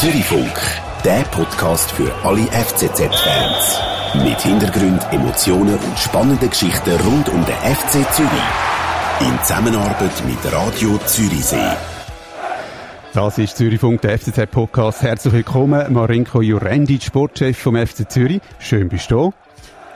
Zürichfunk, der Podcast für alle FCZ-Fans. Mit Hintergrund, Emotionen und spannenden Geschichten rund um den FC Zürich. In Zusammenarbeit mit Radio Zürichsee. Das ist Zürichfunk, der FCZ-Podcast. Herzlich willkommen, Marinko Jurendic, Sportchef vom FC Zürich. Schön bist du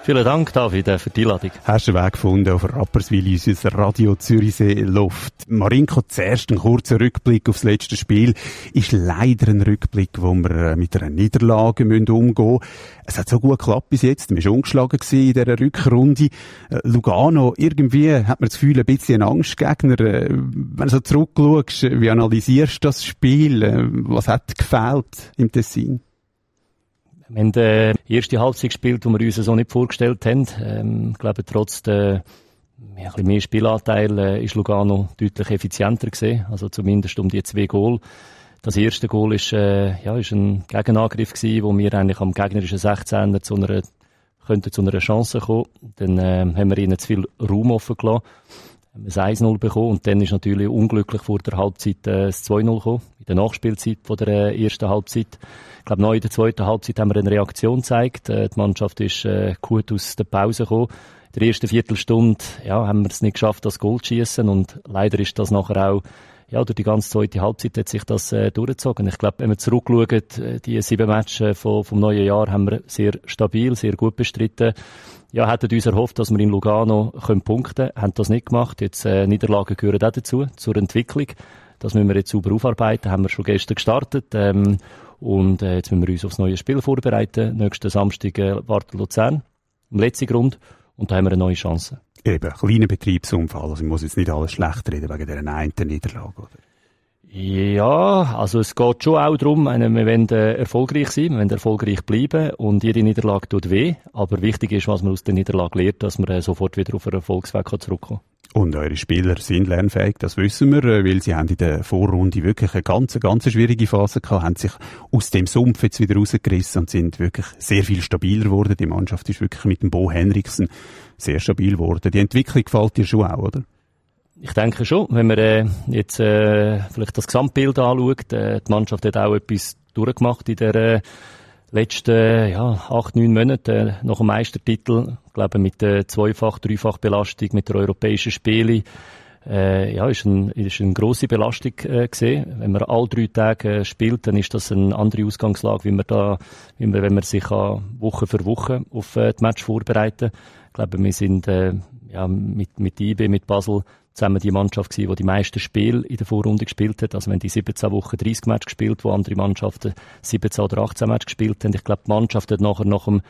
Vielen Dank, David, für die Einladung. Hast du einen Weg gefunden auf Rapperswil, unser Radio Zürichsee Luft. Marinko, zuerst ein kurzer Rückblick aufs letzte Spiel. Ist leider ein Rückblick, wo wir äh, mit einer Niederlage müssen umgehen Es hat so gut geklappt bis jetzt. Wir waren ungeschlagen in dieser Rückrunde. Äh, Lugano, irgendwie hat man das Gefühl, ein bisschen ein Angstgegner. Äh, wenn du so zurückschaust, wie analysierst du das Spiel? Was hat gefehlt im Tessin? Wir haben äh, die erste Halbzeit gespielt, die wir uns so nicht vorgestellt haben. Ähm, ich glaube, trotz der ein bisschen mehr Spielanteil äh, ist Lugano deutlich effizienter gesehen. Also zumindest um die zwei Goal. Das erste Goal ist, äh, ja, ein Gegenangriff gewesen, wo wir eigentlich am gegnerischen 16er zu einer, könnten zu einer Chance kommen. Dann äh, haben wir ihnen zu viel Raum offen gelassen. Haben ein 1-0 bekommen und dann ist natürlich unglücklich vor der Halbzeit äh, das 2-0 gekommen. In der Nachspielzeit von der äh, ersten Halbzeit. Ich glaube, neu in der zweiten Halbzeit haben wir eine Reaktion gezeigt. Äh, die Mannschaft ist äh, gut aus der Pause gekommen. In der ersten Viertelstunde ja, haben wir es nicht geschafft, das Goal zu schießen und leider ist das nachher auch ja, durch die ganze zweite Halbzeit hat sich das äh, durchgezogen. Ich glaube, wenn wir zurückschauen, äh, die sieben Matches vom, vom neuen Jahr haben wir sehr stabil, sehr gut bestritten. Ja, hätten uns erhofft, dass wir in Lugano können punkten können, haben das nicht gemacht. Jetzt äh, Niederlagen gehören auch dazu, zur Entwicklung. Das müssen wir jetzt sauber aufarbeiten, haben wir schon gestern gestartet. Ähm, und äh, jetzt müssen wir uns aufs neue Spiel vorbereiten. Nächsten Samstag äh, wartet Luzern, im letzten Grund. Und da haben wir eine neue Chance. Eben, kleiner Betriebsunfall. Also ich muss jetzt nicht alles schlecht reden wegen dieser einen Niederlage, oder? Ja, also es geht schon auch darum, wir wollen äh, erfolgreich sein, wir wollen erfolgreich bleiben und jede Niederlage tut weh, aber wichtig ist, was man aus der Niederlage lernt, dass man äh, sofort wieder auf einen Erfolgsweg zurückkommen kann. Und eure Spieler sind lernfähig, das wissen wir, äh, weil sie haben in der Vorrunde wirklich eine ganz, ganz schwierige Phase gehabt, haben sich aus dem Sumpf jetzt wieder rausgerissen und sind wirklich sehr viel stabiler geworden. Die Mannschaft ist wirklich mit dem Bo Henriksen sehr stabil geworden. Die Entwicklung gefällt dir schon auch, oder? Ich denke schon, wenn man äh, jetzt äh, vielleicht das Gesamtbild anschaut, äh, die Mannschaft hat auch etwas durchgemacht in der äh, letzten ja, acht, neun Monaten äh, nach dem Meistertitel. Ich glaube, mit der Zweifach-, Dreifach-Belastung, mit der europäischen Spiele, äh, ja, ist, ein, ist eine grosse Belastung äh, gesehen. Wenn man all drei Tage äh, spielt, dann ist das eine andere Ausgangslage, wie man da, wie man, wenn man sich äh, Woche für Woche auf äh, die Match vorbereiten. Ich glaube, wir sind äh, ja, mit, mit IB, mit Basel zusammen die Mannschaft gewesen, die die meisten Spiele in der Vorrunde gespielt hat. Also wenn die 17 Wochen 30 Matches gespielt, wo andere Mannschaften 17 oder 18 Matches gespielt haben. Ich glaube, die Mannschaft hat nachher nach dem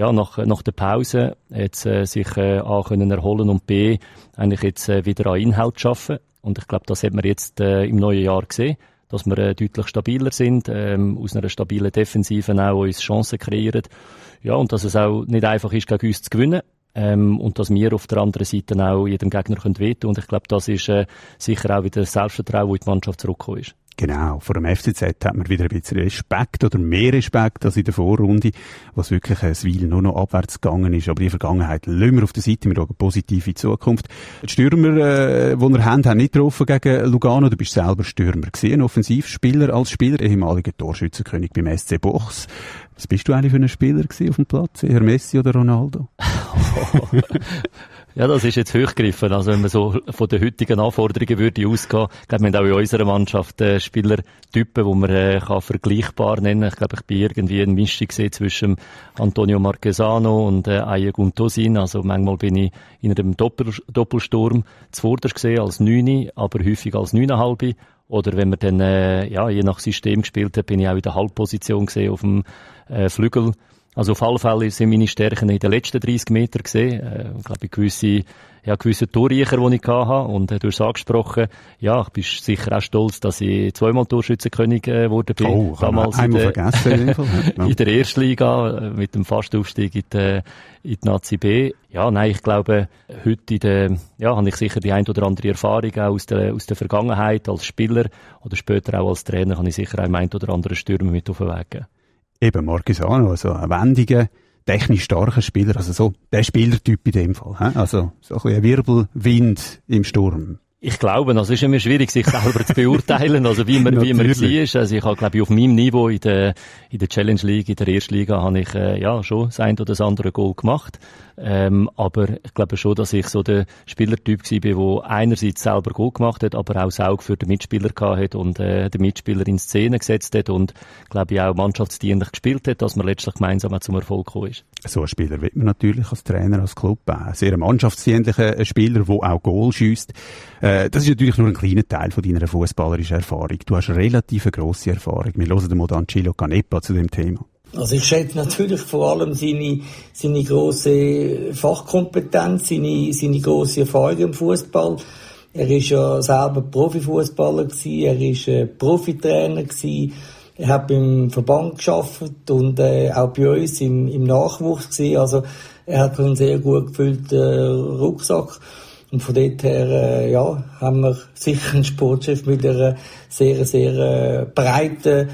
ja, nach, nach der Pause jetzt, äh, sich äh, A können erholen und B eigentlich jetzt äh, wieder an Inhalt schaffen. Und ich glaube, das hat man jetzt äh, im neuen Jahr gesehen, dass wir äh, deutlich stabiler sind, ähm, aus einer stabilen Defensive auch uns Chancen kreieren. Ja, und dass es auch nicht einfach ist, gegen uns zu gewinnen. Ähm, und dass wir auf der anderen Seite auch jedem Gegner können wehtun. Und ich glaube, das ist äh, sicher auch wieder das Selbstvertrauen, wo die Mannschaft zurückgekommen ist. Genau, vor dem FCZ hat man wieder ein bisschen Respekt oder mehr Respekt als in der Vorrunde, was wirklich ein Weil nur noch abwärts gegangen ist. Aber die Vergangenheit lassen wir auf der Seite, wir schauen positiv in die Zukunft. Die Stürmer, äh, die wir haben, haben nicht getroffen gegen Lugano. Du bist selber Stürmer gewesen, Offensivspieler als Spieler, ehemaliger Torschützenkönig beim SC Bochs. Was bist du eigentlich für ein Spieler auf dem Platz? Herr Messi oder Ronaldo? Ja, das ist jetzt hochgegriffen. Also wenn man so von den heutigen Anforderungen würde ausgehen, ich glaube, wir haben auch in unserer Mannschaft äh, Spielertypen, die man äh, kann vergleichbar nennen. Ich glaube, ich bin irgendwie eine Mischung zwischen Antonio Marquesano und äh, Aye Guntosin. Also manchmal bin ich in einem Doppel Doppelsturm zuvorderst gesehen als Neuni, aber häufig als Neuneinhalbe. Oder wenn man dann, äh, ja, je nach System gespielt hat, bin ich auch in der Halbposition gesehen auf dem äh, Flügel. Also auf alle Fälle sind meine Stärken in den letzten 30 Metern gesehen. Äh, ich glaube, gewisse, ja, gewisse Torreicher, die ich hatte. Und äh, du hast angesprochen, ja, ich bin sicher auch stolz, dass ich zweimal Torschützenkönig äh, geworden bin. Oh, damals in der, vergessen, in der ersten Liga, äh, mit dem Fastaufstieg in die, in die Nazi B. Ja, nein, ich glaube, heute in der, ja, habe ich sicher die ein oder andere Erfahrung auch aus der, aus der Vergangenheit als Spieler oder später auch als Trainer, kann ich sicher auch ein oder andere Stürmer mit auf den Weg geben. Eben Marquesano, also ein wendiger, technisch starker Spieler, also so der Spielertyp in dem Fall. He? Also so ein, ein Wirbelwind im Sturm. Ich glaube, also es ist immer schwierig, sich selber zu beurteilen, also wie man, wie man war. Also ich habe, glaube ich, auf meinem Niveau in der, in der Challenge League, in der ersten Liga, habe ich, äh, ja, schon das ein oder das andere Goal gemacht. Ähm, aber ich glaube schon, dass ich so der Spielertyp war, der einerseits selber gut gemacht hat, aber auch das Auge für den Mitspieler hat und äh, den Mitspieler in Szene gesetzt hat und glaube ich auch mannschaftsdienlich gespielt hat, dass man letztlich gemeinsam zum Erfolg gekommen ist. So ein Spieler wird man natürlich als Trainer, als Club auch. Sehr mannschaftsdienlicher Spieler, der auch Goal schießt. Äh, das ist natürlich nur ein kleiner Teil von deiner fußballerischen Erfahrung. Du hast relativ grosse Erfahrung. Wir hören den mal Chilo Canepa zu dem Thema. Also ich schätze natürlich vor allem seine, seine große Fachkompetenz, seine, seine große Erfahrung im Fußball. Er ist ja selber Profifußballer gewesen, er ist äh, Profitrainer gewesen, er hat beim Verband geschafft und äh, auch bei uns im, im Nachwuchs gewesen. Also er hat einen sehr gut gefüllten äh, Rucksack. Und von dort her, äh, ja, haben wir sicher einen Sportchef mit einer sehr, sehr äh, breiten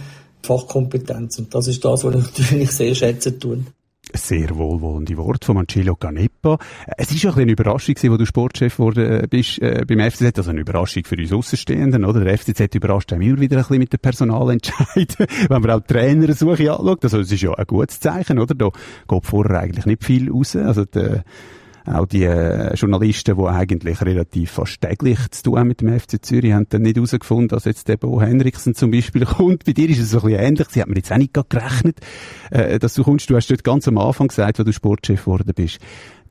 Fachkompetenz. Und das ist das, was ich natürlich sehr schätzen tun. Sehr wohlwollende Wort von Mancillo Canepa. Es ist auch eine Überraschung, wo du Sportchef geworden äh, bist äh, beim FCZ. Also eine Überraschung für uns Außenstehenden, oder? Der FCZ überrascht auch immer wieder ein bisschen mit den Personalentscheiden. Wenn man auch die Trainersuche anschaut. Also, es ist ja ein gutes Zeichen, oder? Da geht vorher eigentlich nicht viel raus. Also, der, auch die äh, Journalisten, die eigentlich relativ fast täglich zu tun haben mit dem FC Zürich, haben dann nicht herausgefunden, dass jetzt der Bo Henriksen zum Beispiel kommt. Bei dir ist es ein bisschen ähnlich. Sie hat mir jetzt auch nicht gerechnet, äh, dass du kommst. Du hast dort ganz am Anfang gesagt, als du Sportchef geworden bist,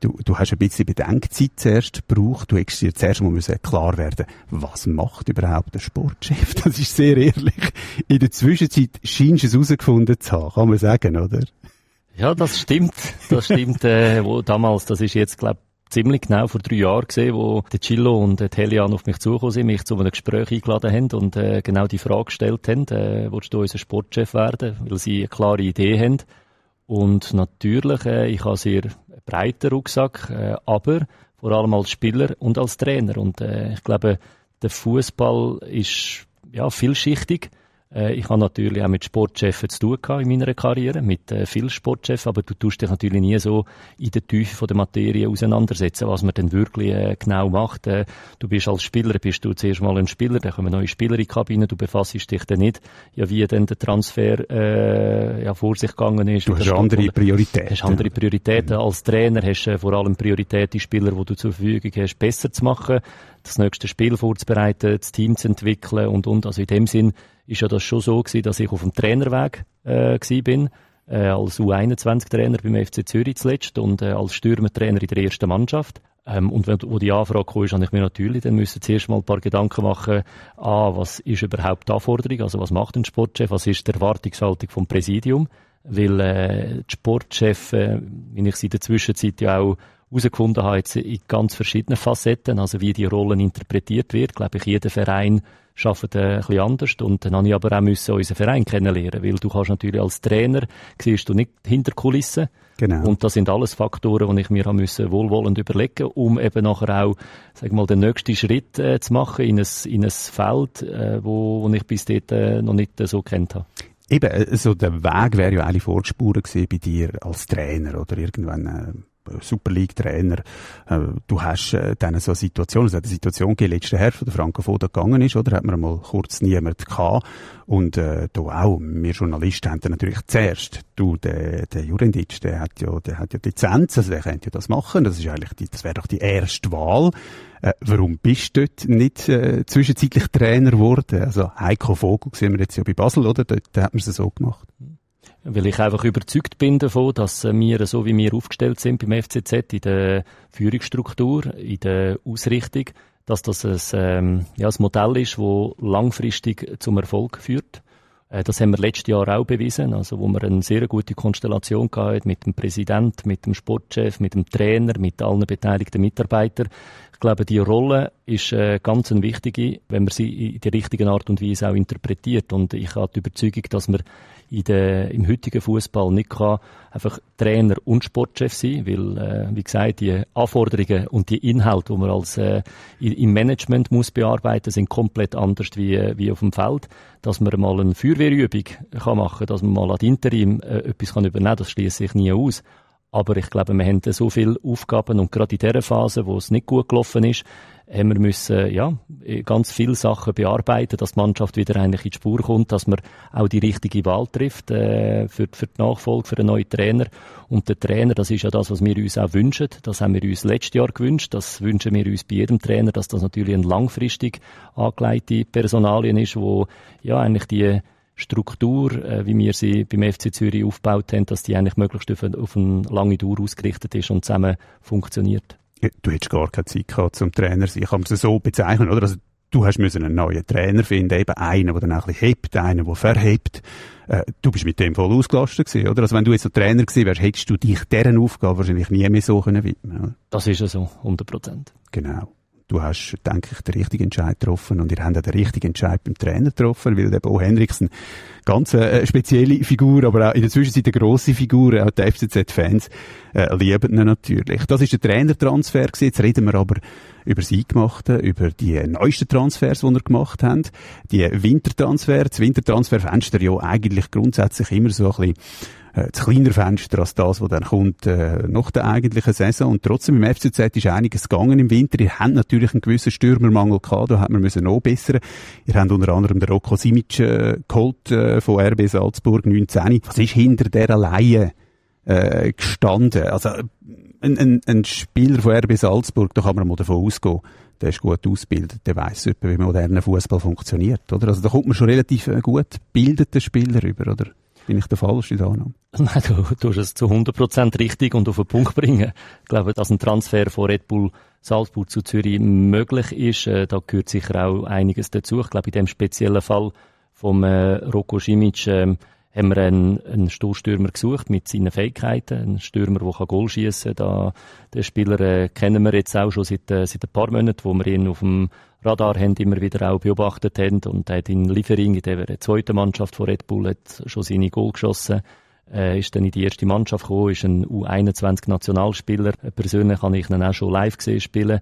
du, du hast ein bisschen Bedenkzeit zuerst gebraucht. Du hättest dir zuerst mal müssen klar werden, was macht überhaupt der Sportchef? Das ist sehr ehrlich. In der Zwischenzeit scheinst du es herausgefunden zu haben, kann man sagen, oder? Ja, das stimmt. Das stimmt, äh, wo damals, das ist jetzt, glaube ziemlich genau vor drei Jahren gesehen, wo der Chillo und der Helian auf mich zugekommen sind, mich zu einem Gespräch eingeladen haben und äh, genau die Frage gestellt haben, äh, willst du unser Sportchef werden, weil sie eine klare Idee haben. Und natürlich, äh, ich habe sehr breiten Rucksack, äh, aber vor allem als Spieler und als Trainer. Und äh, ich glaube, der Fußball ist ja vielschichtig. Äh, ich habe natürlich auch mit Sportchefs zu tun gehabt in meiner Karriere, mit äh, vielen Sportchefs, aber du tust dich natürlich nie so in der Tiefe von der Materie auseinandersetzen, was man denn wirklich äh, genau macht. Äh, du bist als Spieler, bist du zuerst mal ein Spieler, dann kommen neue Spieler in die Kabine, du befasst dich dann nicht, ja, wie denn der Transfer äh, ja, vor sich gegangen ist. Du hast andere Prioritäten. Hast andere Prioritäten. Als Trainer hast du äh, vor allem Priorität, die Spieler, die du zur Verfügung hast, besser zu machen, das nächste Spiel vorzubereiten, das Team zu entwickeln und, und. Also in dem Sinn ist ja das schon so gewesen, dass ich auf dem Trainerweg äh, bin äh, als U21-Trainer beim FC Zürich zuletzt und äh, als Stürmertrainer in der ersten Mannschaft. Ähm, und wenn, wo die Anfrage kam, habe ich mir natürlich dann müssen zuerst mal ein paar Gedanken machen, ah, was ist überhaupt die Anforderung, also was macht ein Sportchef, was ist die Erwartungshaltung vom Präsidium, weil äh, die Sportchefs, äh, wie ich sie in der Zwischenzeit ja auch herausgefunden habe, jetzt in ganz verschiedenen Facetten, also wie die Rollen interpretiert wird, glaube ich, jeder Verein arbeitet ein bisschen anders. Und dann habe ich aber auch müssen unseren Verein kennenlernen, weil du kannst natürlich als Trainer, siehst du nicht hinter Kulissen. Genau. Und das sind alles Faktoren, die ich mir haben müssen wohlwollend überlegen, um eben nachher auch, sag mal, den nächsten Schritt äh, zu machen in ein, in ein Feld, äh, wo, wo ich bis dort äh, noch nicht äh, so kennt habe. Eben, also der Weg wäre ja eigentlich vorgespuren gewesen bei dir als Trainer oder irgendwann äh Super League-Trainer. Äh, du hast äh, dann so eine Situation, es hat eine Situation gegeben, letzten Herbst, wo der Franco Foda gegangen ist, oder? Hat man mal kurz niemand gehabt. Und, äh, da auch, wir Journalisten haben dann natürlich zuerst, du, der, der Jurendic, der hat ja, der hat ja Lizenz, also der könnte ja das machen, das ist eigentlich die, das wäre doch die erste Wahl. Äh, warum bist du dort nicht äh, zwischenzeitlich Trainer geworden? Also Heiko Vogel sehen wir jetzt ja bei Basel, oder? Dort hat man es so gemacht. Weil ich einfach überzeugt bin davon, dass wir, so wie wir aufgestellt sind beim FCZ, in der Führungsstruktur, in der Ausrichtung, dass das ein, ähm, ja, ein Modell ist, das langfristig zum Erfolg führt. Äh, das haben wir letztes Jahr auch bewiesen, also wo wir eine sehr gute Konstellation hatten mit dem Präsident, mit dem Sportchef, mit dem Trainer, mit allen beteiligten Mitarbeitern. Ich glaube, die Rolle ist äh, ganz eine wichtige, wenn man sie in der richtigen Art und Weise auch interpretiert. Und ich habe die Überzeugung, dass man in der, im heutigen Fußball nicht kann einfach Trainer und Sportchef sein, weil, äh, wie gesagt, die Anforderungen und die Inhalte, die man als äh, im Management muss bearbeiten, sind komplett anders wie, wie auf dem Feld. Dass man mal eine Feuerwehrübung kann machen, dass man mal an Interim äh, etwas kann übernehmen, das schließt sich nie aus. Aber ich glaube, wir haben so viele Aufgaben und gerade in dieser Phase, wo es nicht gut gelaufen ist, haben wir müssen, ja, ganz viele Sachen bearbeiten, dass die Mannschaft wieder eigentlich in die Spur kommt, dass man auch die richtige Wahl trifft äh, für, für die Nachfolge, für einen neuen Trainer. Und der Trainer, das ist ja das, was wir uns auch wünschen. Das haben wir uns letztes Jahr gewünscht. Das wünschen wir uns bei jedem Trainer, dass das natürlich ein langfristig angelegte Personalien ist, wo ja eigentlich die Struktur, äh, wie wir sie beim FC Zürich aufgebaut haben, dass die eigentlich möglichst auf, auf eine lange Dauer ausgerichtet ist und zusammen funktioniert. Du hättest gar keine Zeit gehabt zum Trainer sein. Ich kann es so bezeichnen, oder? Also, du hast müssen einen neuen Trainer finden, eben einen, der dann auch ein bisschen hebt, einen, der verhebt. Äh, du bist mit dem voll ausgelastet gewesen, oder? Also wenn du jetzt so Trainer gewesen wärst, hättest du dich deren Aufgabe wahrscheinlich nie mehr so können widmen, oder? Das ist ja so, 100 Prozent. Genau du hast, denke ich, den richtigen Entscheid getroffen und ihr habt auch den richtigen Entscheid beim Trainer getroffen, weil der Bo Henriksen ganz äh, spezielle Figur, aber auch in der Zwischenzeit eine grosse Figur, auch die FCZ-Fans äh, lieben ihn natürlich. Das ist der Trainertransfer gewesen. Jetzt reden wir aber über sie gemachten, über die neuesten Transfers, die wir gemacht haben, die Wintertransfer, das Wintertransferfenster ja eigentlich grundsätzlich immer so ein bisschen äh, das kleinere Fenster als das, was dann kommt äh, nach der eigentlichen Saison. Und trotzdem im FCZ ist einiges gegangen im Winter. Ihr habt natürlich einen gewissen Stürmermangel gehabt, da hat man müssen noch bessern. Ihr habt unter anderem den Rocco Simic äh, geholt äh, von RB Salzburg 19. Was ist hinter der Laie äh, gestanden? Also ein, ein, ein Spieler von RB Salzburg, da kann man mal davon ausgehen, der ist gut ausgebildet, der weiß wie moderner Fußball funktioniert, oder? Also da kommt man schon relativ äh, gut gebildeten Spieler rüber, oder? Bin ich der falsche da noch? Nein, du tust es zu 100% richtig und auf den Punkt bringen. Ich glaube, dass ein Transfer von Red Bull Salzburg zu Zürich möglich ist, äh, da gehört sicher auch einiges dazu. Ich glaube, in dem speziellen Fall vom äh, Roko Simic äh, haben wir einen, einen Stoßstürmer gesucht mit seinen Fähigkeiten, einen Stürmer, der Goal schießen kann. Den Spieler äh, kennen wir jetzt auch schon seit, äh, seit ein paar Monaten, wo wir ihn auf dem Radar haben, immer wieder auch beobachtet haben. Und hat in Liefering, in der zweiten Mannschaft von Red Bull, hat schon seine Goal geschossen. Äh, ist dann in die erste Mannschaft gekommen, ist ein U21-Nationalspieler. Persönlich habe ich ihn auch schon live gesehen spielen,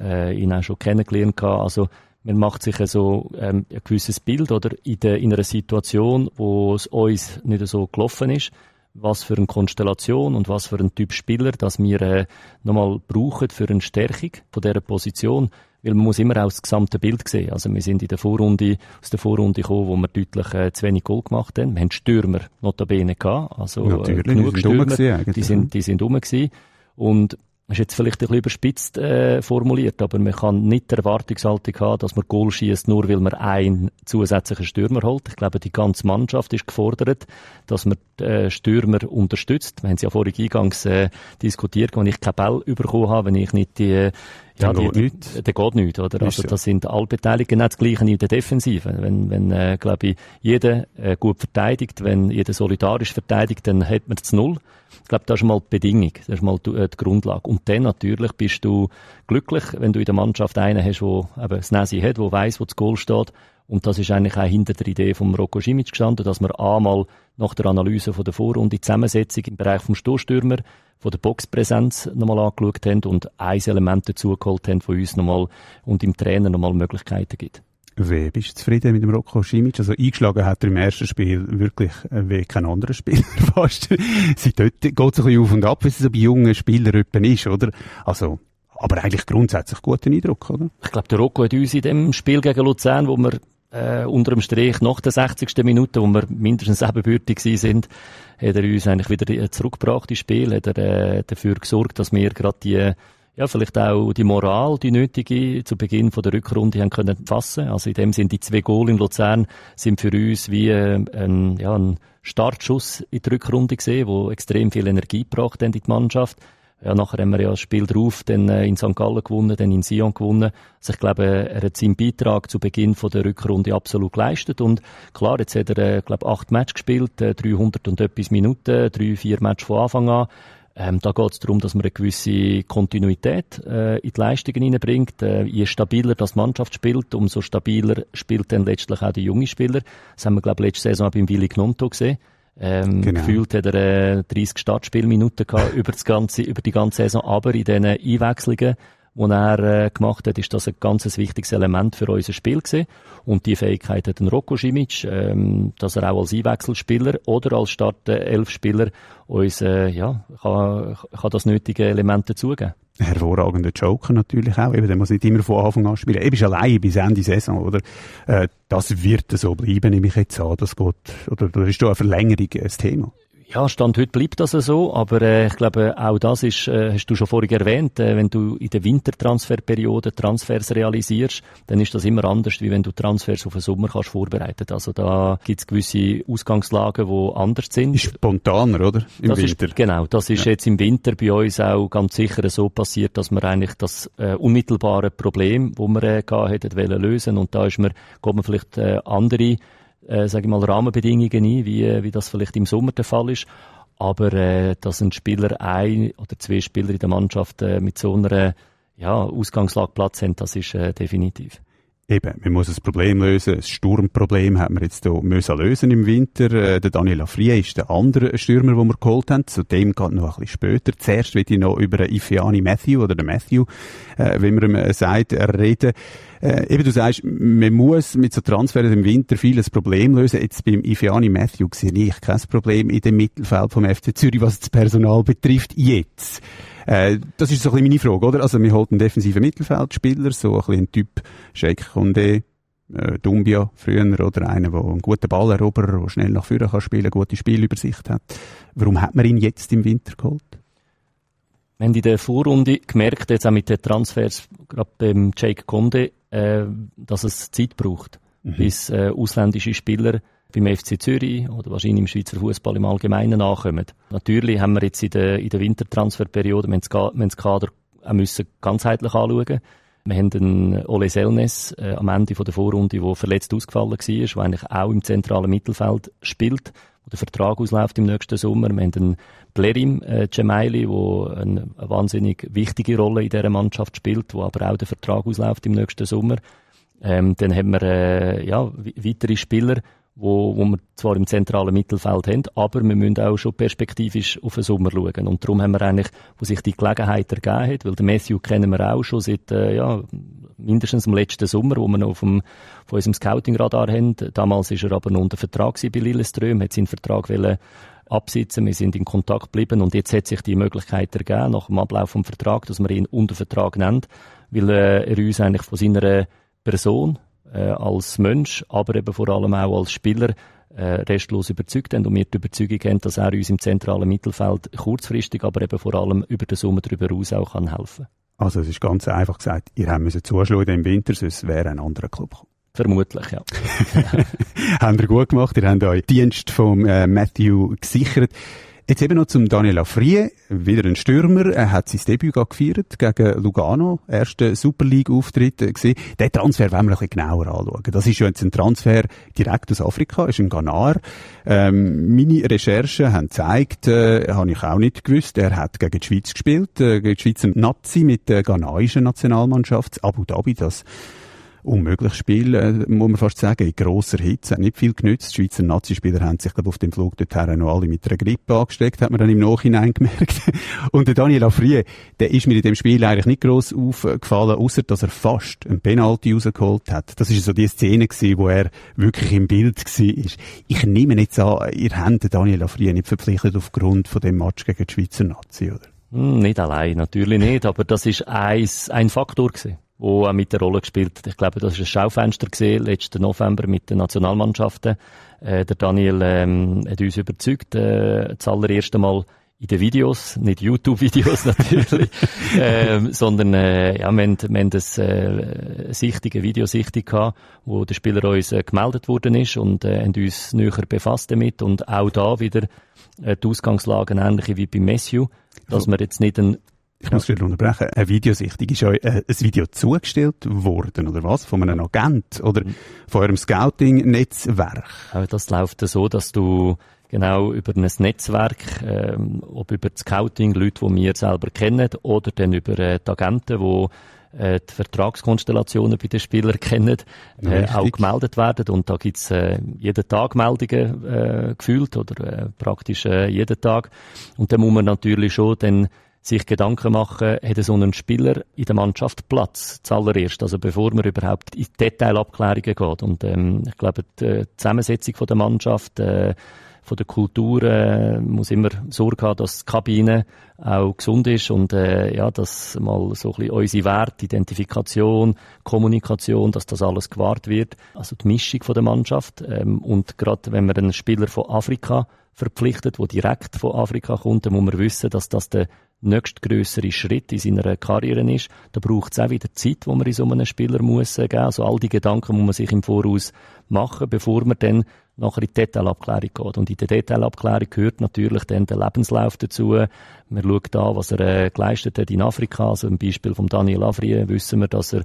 äh, ihn auch schon kennengelernt gehabt. Also, man macht sich so ähm, ein gewisses Bild, oder? In, der, in einer Situation, wo es uns nicht so gelaufen ist, was für eine Konstellation und was für ein Typ Spieler, dass wir äh, nochmal brauchen für eine Stärkung von dieser Position. Weil man muss immer auch das gesamte Bild sehen. Also wir sind in der Vorrunde, aus der Vorrunde gekommen, wo wir deutlich äh, zu wenig Goal gemacht haben. Wir haben Stürmer notabene gehabt. Also äh, genug Stürmer. Gewesen, die sind, die sind rum gewesen. Und ist jetzt vielleicht ein bisschen überspitzt äh, formuliert, aber man kann nicht die Erwartungshaltung haben, dass man Goal schießt, nur weil man einen zusätzlichen Stürmer holt. Ich glaube, die ganze Mannschaft ist gefordert, dass man äh, Stürmer unterstützt. Wir haben es ja vorhin eingangs äh, diskutiert, wenn ich kein Ball bekommen habe, wenn ich nicht die ja, dann geht nichts. Der geht nichts, oder? Also, das sind alle Beteiligten genau das Gleiche in der Defensive. Wenn, wenn, äh, glaube ich, jeder äh, gut verteidigt, wenn jeder solidarisch verteidigt, dann hat man das Null. Ich glaube, das ist mal die Bedingung, das ist mal die, äh, die Grundlage. Und dann natürlich bist du glücklich, wenn du in der Mannschaft einen hast, der eben das Nasi hat, der weiß, wo das Goal steht. Und das ist eigentlich auch hinter der Idee vom Rocco Simic gestanden, dass wir einmal nach der Analyse von der Vorrunde die Zusammensetzung im Bereich vom Stoßstürmer, von der Boxpräsenz nochmal angeschaut haben und ein Element dazugeholt haben von uns nochmal und im Trainer nochmal Möglichkeiten gibt. Wie bist du zufrieden mit dem Rocco Simic? Also eingeschlagen hat er im ersten Spiel wirklich äh, wie kein anderer Spieler fast. Seitdem geht es ein bisschen auf und ab, wie es so bei jungen Spielern ist, oder? Also, aber eigentlich grundsätzlich guten Eindruck, oder? Ich glaube, der Rocco hat uns in dem Spiel gegen Luzern, wo wir äh, unter dem Strich nach der 60. Minute, wo wir mindestens ebenbürtig sind, hat er uns eigentlich wieder zurückgebracht ins Spiel, hat er äh, dafür gesorgt, dass wir gerade die ja, vielleicht auch die Moral, die nötige, zu Beginn von der Rückrunde haben können fassen. Also in dem sind die zwei Goal in Luzern sind für uns wie äh, ein, ja, ein Startschuss in der Rückrunde gesehen, wo extrem viel Energie gebracht haben in die Mannschaft. Ja, nachher haben wir ja das Spiel drauf, dann äh, in St. Gallen gewonnen, dann in Sion gewonnen. Also ich glaube, er hat seinen Beitrag zu Beginn von der Rückrunde absolut geleistet. Und klar, jetzt hat er, äh, glaube acht Matches gespielt, äh, 300 und etwas Minuten, drei, vier Matches von Anfang an. Ähm, da geht es darum, dass man eine gewisse Kontinuität äh, in die Leistungen hineinbringt. Äh, je stabiler das Mannschaft spielt, umso stabiler spielt dann letztlich auch der junge Spieler. Das haben wir, glaube ich, letzte Saison auch beim Willi Gnonto gesehen. Ähm, genau. Gefühlt hat er äh, 30 Startspielminuten gehabt über, das ganze, über die ganze Saison, aber in diesen Einwechslungen die er äh, gemacht hat, ist das ein ganz wichtiges Element für unser Spiel gewesen. Und die Fähigkeit hat ein Rocco Simic, ähm, dass er auch als Einwechselspieler oder als Start-Elf-Spieler uns, äh, ja, kann, kann das nötige Element dazugeben. Hervorragender Joker natürlich auch. Eben, der muss nicht immer von Anfang an spielen. Er ist allein bis Ende Saison, oder? Äh, das wird so bleiben, nehme ich jetzt an. Das geht, oder da ist da eine Verlängerung das Thema. Ja, Stand heute bleibt das so, aber äh, ich glaube, auch das ist, äh, hast du schon vorhin erwähnt, äh, wenn du in der Wintertransferperiode Transfers realisierst, dann ist das immer anders, wie wenn du Transfers auf den Sommer kannst vorbereiten. Also da gibt's gewisse Ausgangslagen, die anders sind. Ist spontaner, oder? Im das Winter. Ist, genau, das ist ja. jetzt im Winter bei uns auch ganz sicher so passiert, dass wir eigentlich das äh, unmittelbare Problem, wo wir äh, gehabt hätten, lösen und da ist mir, kommt man vielleicht äh, andere äh, sage ich mal, Rahmenbedingungen ein, wie, wie das vielleicht im Sommer der Fall ist. Aber äh, dass ein Spieler ein oder zwei Spieler in der Mannschaft äh, mit so einer ja, Ausgangslage Platz haben, das ist äh, definitiv. Eben, man muss ein Problem lösen. Ein Sturmproblem hat man jetzt hier müssen lösen im Winter. Äh, der Daniel Afrie ist der andere Stürmer, den wir geholt haben. Zu dem geht noch ein bisschen später. Zuerst will ich noch über Ifeani Matthew oder den Matthew, äh, wie man ihm äh, sagt, reden. Äh, eben, du sagst, man muss mit so Transfers im Winter vieles Problem lösen. Jetzt beim Ifeani Matthew sehe ich kein Problem in dem Mittelfeld vom FC Zürich, was das Personal betrifft, jetzt. Äh, das ist so ein bisschen meine Frage, oder? Also, wir holen einen defensiven Mittelfeldspieler, so ein bisschen ein Typ Sheikh Condé, äh, Dumbia früher, oder einer, der einen guten Ball erobert, der schnell nach vorne kann spielen, gute Spielübersicht hat. Warum hat man ihn jetzt im Winter geholt? Wir haben in der Vorrunde gemerkt, jetzt auch mit den Transfers, gerade beim Jake Conde, äh, dass es Zeit braucht, mhm. bis äh, ausländische Spieler beim FC Zürich oder wahrscheinlich im Schweizer Fußball im Allgemeinen nachkommen. Natürlich haben wir jetzt in der, in der Wintertransferperiode, wir haben das Kader auch müssen ganzheitlich anschauen. Wir haben den Ole Selnes äh, am Ende von der Vorrunde, der verletzt ausgefallen war, der eigentlich auch im zentralen Mittelfeld spielt, wo der Vertrag ausläuft im nächsten Sommer. Wir haben den Blerim äh, Gemaili, der eine, eine wahnsinnig wichtige Rolle in dieser Mannschaft spielt, wo aber auch der Vertrag ausläuft im nächsten Sommer. Ähm, dann haben wir äh, ja, weitere Spieler, wo, wo wir zwar im zentralen Mittelfeld haben, aber wir müssen auch schon perspektivisch auf den Sommer schauen. Und darum haben wir eigentlich, wo sich die Gelegenheit ergeben hat, weil den Matthew kennen wir auch schon seit, äh, ja, mindestens im letzten Sommer, wo wir noch auf dem, von unserem Scouting-Radar haben. Damals ist er aber noch unter Vertrag bei Lilleström, hat seinen Vertrag wollen absitzen, wir sind in Kontakt geblieben und jetzt hat sich die Möglichkeit ergeben, nach dem Ablauf vom Vertrag, dass wir ihn unter Vertrag nennen, weil äh, er uns eigentlich von seiner Person äh, als Mensch, aber eben vor allem auch als Spieler äh, restlos überzeugt haben und wir die Überzeugung haben, dass er uns im zentralen Mittelfeld kurzfristig, aber eben vor allem über den Sommer darüber hinaus auch kann helfen Also es ist ganz einfach gesagt, ihr habt müssen zuschlagen im Winter, sonst wäre ein anderer Club gekommen. Vermutlich, ja. habt ihr gut gemacht, ihr habt euch Dienst vom äh, Matthew gesichert. Jetzt eben noch zum Daniel Afrie, wieder ein Stürmer. Er hat sein Debüt gefeiert gegen Lugano, erster Super League-Auftritt gesehen. Den Transfer wollen wir ein bisschen genauer anschauen. Das ist ja jetzt ein Transfer direkt aus Afrika, ist ein Ghanaer. Ähm, meine Recherchen haben gezeigt, äh, habe ich auch nicht gewusst, er hat gegen die Schweiz gespielt, äh, gegen die Schweizer Nazi mit der ghanaischen Nationalmannschaft, Abu Dhabi, das unmögliches Spiel, äh, muss man fast sagen, in grosser Hitze. Nicht viel genützt. Die Schweizer Nazispieler haben sich, glaube auf dem Flug dorthin noch alle mit einer Grippe angesteckt, hat man dann im Nachhinein gemerkt. Und der Daniel Afrie, der ist mir in dem Spiel eigentlich nicht gross aufgefallen, außer dass er fast einen Penalty rausgeholt hat. Das ist so die Szene gewesen, wo er wirklich im Bild war. Ich nehme jetzt an, ihr habt Daniel Afrie nicht verpflichtet aufgrund von dem Match gegen die Schweizer Nazi, oder? Hm, nicht allein, natürlich nicht, aber das ist ein, ein Faktor gewesen wo auch mit der Rolle gespielt. Ich glaube, das ist ein Schaufenster gesehen letzten November mit den Nationalmannschaften. Äh, der Daniel ähm, hat uns überzeugt, äh, das allererste Mal in den Videos, nicht YouTube-Videos natürlich, ähm, sondern äh, ja, wir haben, wir haben das äh, sichtige Videosichtung gehabt, wo der Spieler uns äh, gemeldet worden ist und äh, haben uns näher befasst damit und auch da wieder äh, die Ausgangslagen ähnliche wie bei Messiu, dass wir jetzt nicht einen ich muss schnell unterbrechen. Eine Videosichtung ist euch äh, ein Video zugestellt worden, oder was? Von einem Agent oder von eurem Scouting-Netzwerk? Das läuft so, dass du genau über ein Netzwerk, ähm, ob über das Scouting, Leute, die wir selber kennen, oder dann über äh, die Agenten, die äh, die Vertragskonstellationen bei den Spielern kennen, äh, auch gemeldet werden. Und da gibt's äh, jeden Tag Meldungen äh, gefühlt oder äh, praktisch äh, jeden Tag. Und dann muss man natürlich schon dann sich Gedanken machen, hat so ein Spieler in der Mannschaft Platz, zuallererst, also bevor man überhaupt in Detailabklärungen geht. Und ähm, ich glaube, die Zusammensetzung von der Mannschaft, äh, von der Kultur äh, muss immer Sorge haben, dass die Kabine auch gesund ist und äh, ja, dass mal so ein bisschen unsere Werte, Identifikation, Kommunikation, dass das alles gewahrt wird. Also die Mischung von der Mannschaft ähm, und gerade wenn man einen Spieler von Afrika verpflichtet, der direkt von Afrika kommt, dann muss man wissen, dass das der nächstgrößere Schritt in seiner Karriere ist. Da braucht es auch wieder Zeit, wo man in so einem Spieler muss äh, geben. Also all die Gedanken muss man sich im Voraus machen, bevor man dann nachher in die Detailabklärung geht. Und in der Detailabklärung gehört natürlich dann der Lebenslauf dazu. Man schaut da, was er äh, geleistet hat in Afrika. Also im Beispiel von Daniel Avrie wissen wir, dass er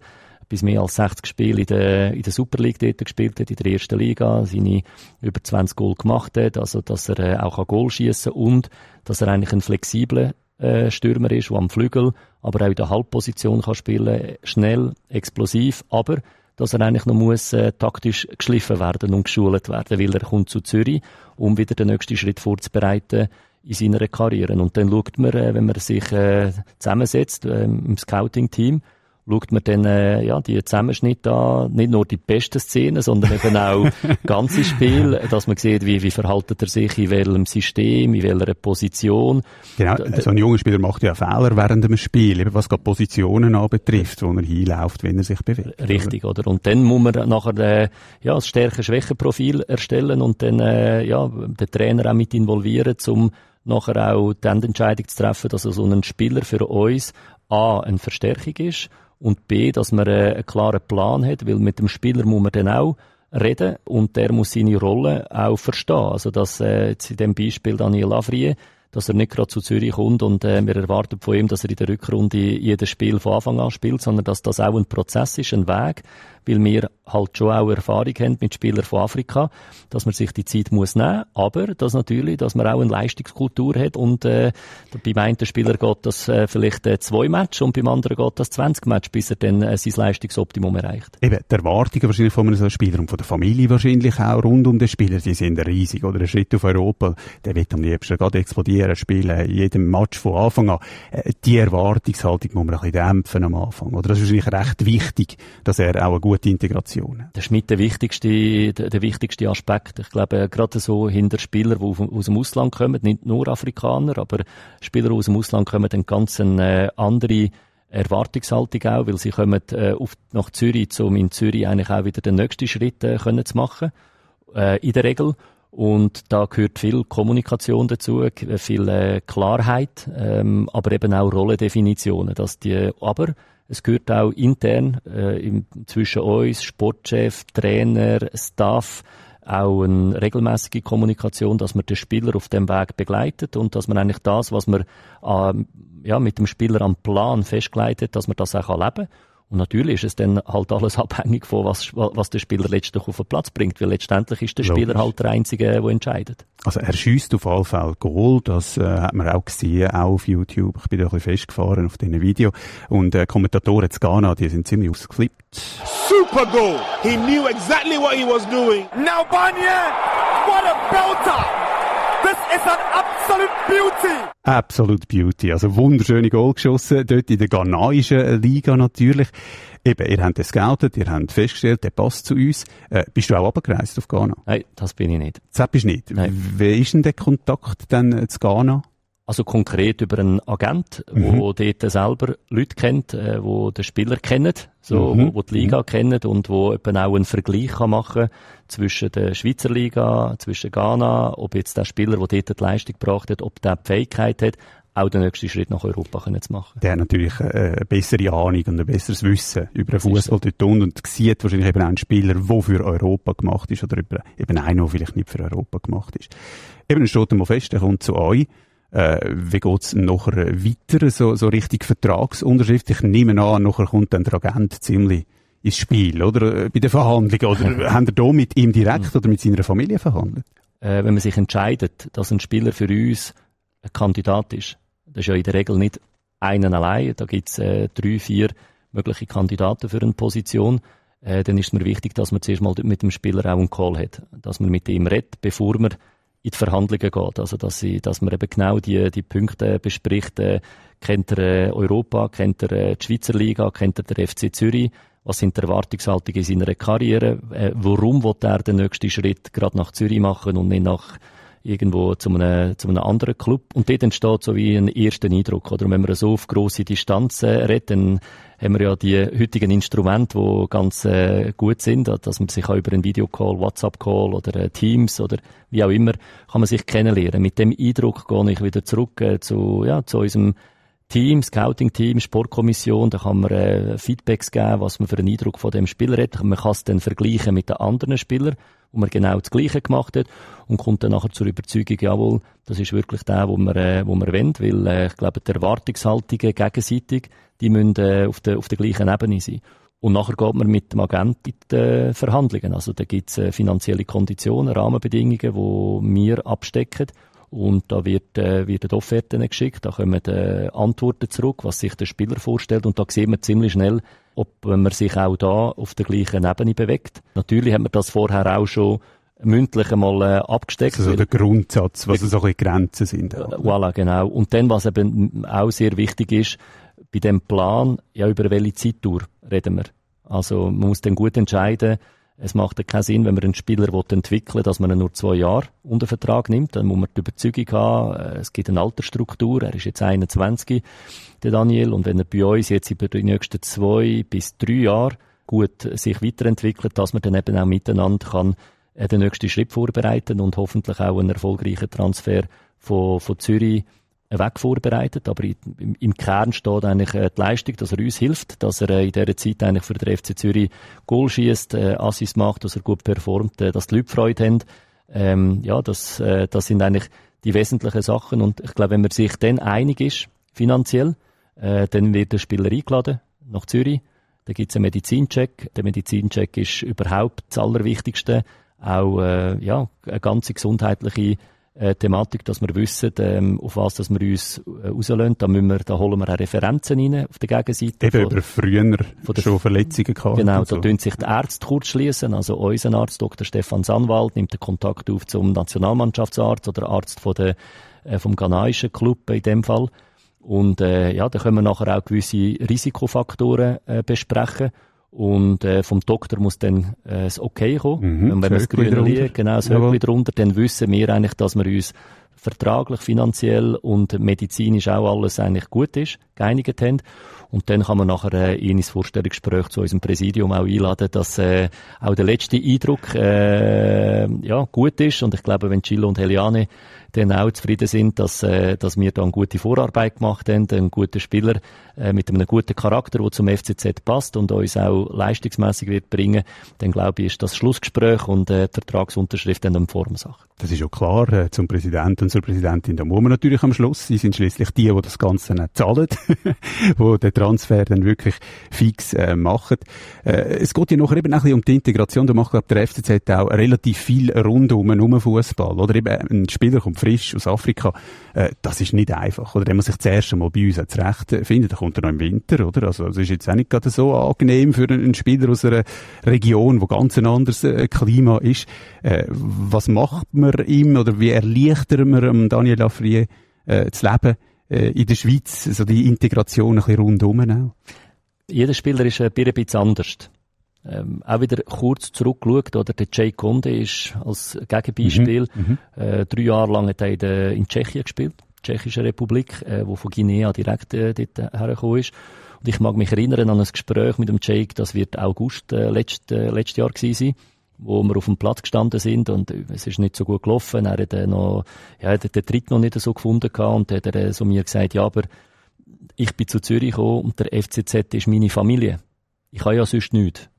bis mehr als 60 Spiele in der, in der Super League dort gespielt hat, in der ersten Liga, seine über 20 Goal gemacht hat, also dass er äh, auch Goal schießen und dass er eigentlich ein flexibler äh, Stürmer ist, der am Flügel, aber auch in der Halbposition kann spielen, schnell, explosiv, aber dass er eigentlich noch muss äh, taktisch geschliffen werden und geschult werden, weil er kommt zu Zürich, um wieder den nächsten Schritt vorzubereiten in seiner Karriere. Und dann schaut man, äh, wenn man sich äh, zusammensetzt äh, im Scouting-Team, schaut man dann äh, ja, die Zusammenschnitte an, nicht nur die besten Szenen, sondern eben auch ganze Spiel, dass man sieht, wie, wie verhaltet er sich in welchem System, in welcher Position. Genau, so ein junger Spieler macht ja Fehler während dem Spiel, eben was gerade Positionen anbetrifft, wo er hinläuft, wenn er sich bewegt. Richtig, oder? oder? Und dann muss man nachher äh, ja, ein Stärke-Schwäche-Profil erstellen und dann äh, ja, den Trainer auch mit involvieren, um nachher auch die Entscheidung zu treffen, dass so ein Spieler für uns A, eine Verstärkung ist und B, dass man äh, einen klaren Plan hat, weil mit dem Spieler muss man dann auch reden und der muss seine Rolle auch verstehen. Also dass äh, jetzt in dem Beispiel Daniel Avrie, dass er nicht gerade zu Zürich kommt und äh, wir erwarten von ihm, dass er in der Rückrunde jedes Spiel von Anfang an spielt, sondern dass das auch ein Prozess ist, ein Weg, weil wir halt schon auch Erfahrung haben mit Spielern von Afrika, dass man sich die Zeit muss nehmen, aber dass natürlich, dass man auch eine Leistungskultur hat und äh, beim einen Spieler geht das äh, vielleicht äh, zwei Matches und beim anderen geht das 20 Matches, bis er dann äh, sein Leistungsoptimum erreicht. Eben, die Erwartungen wahrscheinlich von einem Spieler und von der Familie wahrscheinlich auch rund um den Spieler, die sind riesig, oder ein Schritt auf Europa, der wird am liebsten gerade explodieren, spielen, in jedem Match von Anfang an. Äh, die Erwartungshaltung muss man ein bisschen dämpfen am Anfang, oder? Das ist wahrscheinlich recht wichtig, dass er auch eine gute Integration hat. Das ist mit der wichtigste, der, der wichtigste Aspekt. Ich glaube, gerade so hinter Spieler, die aus dem Ausland kommen, nicht nur Afrikaner, aber Spieler, die aus dem Ausland kommen, dann ganz eine andere Erwartungshaltung auch, weil sie kommen äh, auf, nach Zürich, um in Zürich eigentlich auch wieder den nächsten Schritt äh, können zu machen, äh, in der Regel. Und da gehört viel Kommunikation dazu, viel äh, Klarheit, ähm, aber eben auch Rollendefinitionen, dass die, aber es gehört auch intern äh, im, zwischen uns, Sportchef, Trainer, Staff, auch eine regelmäßige Kommunikation, dass man den Spieler auf dem Weg begleitet und dass man eigentlich das, was man äh, ja, mit dem Spieler am Plan festgeleitet, dass man das auch leben kann. Und natürlich ist es dann halt alles abhängig von was, was der Spieler letztlich auf den Platz bringt, weil letztendlich ist der Logisch. Spieler halt der Einzige, der entscheidet. Also er schießt auf alle Fälle Goal, das äh, hat man auch gesehen, auch auf YouTube. Ich bin da ein bisschen festgefahren auf diesem Video. Und äh, Kommentatoren zu Ghana, die sind ziemlich ausgeflippt. Super goal! He knew exactly what he was doing. Now Banya, what a belter! This is an absolute beauty! Absolute Beauty. Also wunderschöne Goal geschossen, dort in der ghanaischen Liga natürlich. Eben, ihr habt das gescoutet, ihr habt festgestellt, der passt zu uns. Äh, bist du auch abgereist auf Ghana? Nein, das bin ich nicht. Das bist du nicht? Nein. Wie ist denn der Kontakt dann zu Ghana? Also konkret über einen Agent, mhm. wo dort selber Leute kennt, äh, wo den Spieler kennt, so, mhm. wo, wo die Liga mhm. kennt und wo eben auch einen Vergleich kann machen zwischen der Schweizer Liga, zwischen Ghana, ob jetzt der Spieler, der dort die Leistung gebracht hat, ob der die Fähigkeit hat, auch den nächsten Schritt nach Europa können zu machen. Der hat natürlich äh, eine bessere Ahnung und ein besseres Wissen über den Fußball dort und sieht wahrscheinlich eben auch einen Spieler, der für Europa gemacht ist oder eben einen, der vielleicht nicht für Europa gemacht ist. Eben, steht mal fest, er kommt zu euch äh, wie geht's nachher weiter, so, so richtig Vertragsunterschrift? Ich nehme an, nachher kommt dann der Agent ziemlich ins Spiel, oder? Äh, bei den Verhandlungen, oder haben ihr da mit ihm direkt oder mit seiner Familie verhandelt? Äh, wenn man sich entscheidet, dass ein Spieler für uns ein Kandidat ist, das ist ja in der Regel nicht einen allein, da gibt's äh, drei, vier mögliche Kandidaten für eine Position, äh, dann ist es mir wichtig, dass man zuerst mal mit dem Spieler auch einen Call hat, dass man mit ihm redet, bevor man in die Verhandlungen geht. Also, dass, sie, dass man eben genau die, die Punkte bespricht. Äh, kennt er äh, Europa, kennt er äh, die Schweizer Liga, kennt er der FC Zürich? Was sind die Erwartungshaltungen in seiner Karriere? Äh, warum will er den nächsten Schritt gerade nach Zürich machen und nicht nach irgendwo zu einem, zu einem anderen Club. Und dort entsteht so wie ein erster Eindruck. Oder wenn man so auf grosse Distanz äh, redet, dann haben wir ja die heutigen Instrumente, die ganz äh, gut sind, dass man sich auch über einen Videocall, WhatsApp-Call oder äh, Teams oder wie auch immer, kann man sich kennenlernen. Mit dem Eindruck gehe ich wieder zurück äh, zu, ja, zu unserem Team, Scouting-Team, Sportkommission, da kann man äh, Feedbacks geben, was man für einen Eindruck von dem Spieler hat. Man kann es dann vergleichen mit den anderen Spielern, wo man genau das Gleiche gemacht hat und kommt dann nachher zur Überzeugung, jawohl, das ist wirklich der, wo man, äh, wo man wendet, weil äh, ich glaube, die Erwartungshaltungen gegenseitig, die müssen äh, auf, der, auf der gleichen Ebene sein. Und nachher geht man mit dem Agent in die äh, Verhandlungen. Also da gibt es äh, finanzielle Konditionen, Rahmenbedingungen, die wir abstecken. Und da wird, äh, werden Offerten geschickt, da kommen äh, Antworten zurück, was sich der Spieler vorstellt. Und da sieht man ziemlich schnell, ob man sich auch da auf der gleichen Ebene bewegt. Natürlich haben wir das vorher auch schon mündlich einmal äh, abgesteckt. Also der Grundsatz, was so ein Grenzen sind. Äh, voilà, genau. Und dann, was eben auch sehr wichtig ist, bei dem Plan, ja, über welche Zeittour reden wir. Also man muss dann gut entscheiden, es macht ja keinen Sinn, wenn man einen Spieler entwickeln will, dass man ihn nur zwei Jahre unter Vertrag nimmt. Dann muss man die Überzeugung haben, äh, es gibt eine Altersstruktur. Er ist jetzt 21, der Daniel. Und wenn er bei uns jetzt über die nächsten zwei bis drei Jahre gut sich weiterentwickelt, dass man dann eben auch miteinander kann äh, den nächsten Schritt vorbereiten und hoffentlich auch einen erfolgreichen Transfer von, von Zürich weg vorbereitet, aber im, Kern steht eigentlich äh, die Leistung, dass er uns hilft, dass er äh, in dieser Zeit eigentlich für den FC Zürich Goal schießt, äh, Assis macht, dass er gut performt, dass die Leute Freude haben. Ähm, ja, das, das sind eigentlich die wesentlichen Sachen und ich glaube, wenn man sich dann einig ist, finanziell, äh, dann wird der Spieler eingeladen nach Zürich. Da gibt es einen Medizincheck. Der Medizincheck ist überhaupt das Allerwichtigste. Auch äh, ja, eine ganze gesundheitliche äh, Thematik, dass wir wissen, ähm, auf was dass wir uns äh, rauslösen. Da, müssen wir, da holen wir auch Referenzen rein auf der Gegenseite. Eben von, über früher von der, schon Verletzungen gehabt. Genau, da tun sich die Ärzte kurz schließen. Also unser Arzt, Dr. Stefan Sanwald, nimmt den Kontakt auf zum Nationalmannschaftsarzt oder Arzt von der, äh, vom ghanaischen Club in dem Fall. Und äh, ja, da können wir nachher auch gewisse Risikofaktoren äh, besprechen. Und äh, vom Doktor muss dann äh, das Okay kommen. Mhm, wenn wir das grüne Licht, genau, das Höckli drunter, dann wissen wir eigentlich, dass wir uns vertraglich, finanziell und medizinisch auch alles eigentlich gut ist, geeinigt haben. Und dann kann man nachher äh, in ins Vorstellungsgespräch zu unserem Präsidium auch einladen, dass äh, auch der letzte Eindruck äh, ja, gut ist. Und ich glaube, wenn Chilo und Heliane dann auch zufrieden sind, dass, äh, dass wir da eine gute Vorarbeit gemacht haben, einen guten Spieler äh, mit einem guten Charakter, der zum FCZ passt und uns auch leistungsmäßig wird bringen, dann glaube ich, ist das Schlussgespräch und äh, die Vertragsunterschrift dann eine Formsache. Das ist ja klar, äh, zum Präsidenten und zur Präsidentin, da muss man natürlich am Schluss, sie sind schließlich die, die das Ganze nicht zahlen, die den Transfer dann wirklich fix äh, machen. Äh, es geht ja nachher eben ein bisschen um die Integration, da macht glaube der FCZ auch relativ viel rundum um Fußball, oder eben ein Spieler kommt frisch aus Afrika, äh, das ist nicht einfach, oder? Der muss sich zuerst einmal bei uns zurechtfinden, dann kommt er noch im Winter, oder? Also, das ist jetzt auch nicht gerade so angenehm für einen Spieler aus einer Region, wo ganz ein anderes äh, Klima ist. Äh, was macht man ihm, oder wie erleichtern wir Daniel Afrier äh, das Leben äh, in der Schweiz, so die Integration ein bisschen rundum? Jeder Spieler ist ein bisschen anders. Ähm, auch wieder kurz zurückgeschaut, oder der Jay Conde ist als Gegenbeispiel, mhm, mhm, äh, drei Jahre lang hat er in, der, in Tschechien gespielt, Tschechische Republik, äh, wo von Guinea direkt äh, dort hergekommen ist. Und ich mag mich erinnern an ein Gespräch mit dem Jake, das wird August äh, letzt, äh, letztes Jahr gewesen sein wo wir auf dem Platz gestanden sind und es ist nicht so gut gelaufen. Er hat äh, noch, ja, hat den Tritt noch nicht so gefunden gehabt und hat er äh, so mir gesagt, ja, aber ich bin zu Zürich gekommen und der FCZ ist meine Familie. Ich habe ja sonst nichts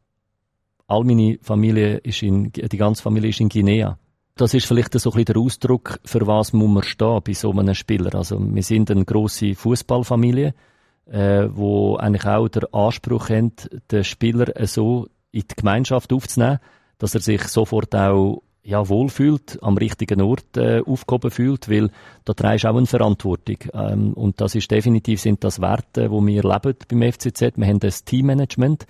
all meine Familie ist in, die ganze Familie ist in Guinea. Das ist vielleicht so ein bisschen der Ausdruck, für was muss man stehen bei so einem Spieler. Also, wir sind eine grosse Fußballfamilie, äh, wo eigentlich auch der Anspruch haben, den Spieler so in die Gemeinschaft aufzunehmen, dass er sich sofort auch ja, wohlfühlt, am richtigen Ort äh, aufgehoben fühlt, weil da trägst auch eine Verantwortung. Ähm, und das ist definitiv sind das Werte, wo wir leben beim FCZ. Wir haben das Teammanagement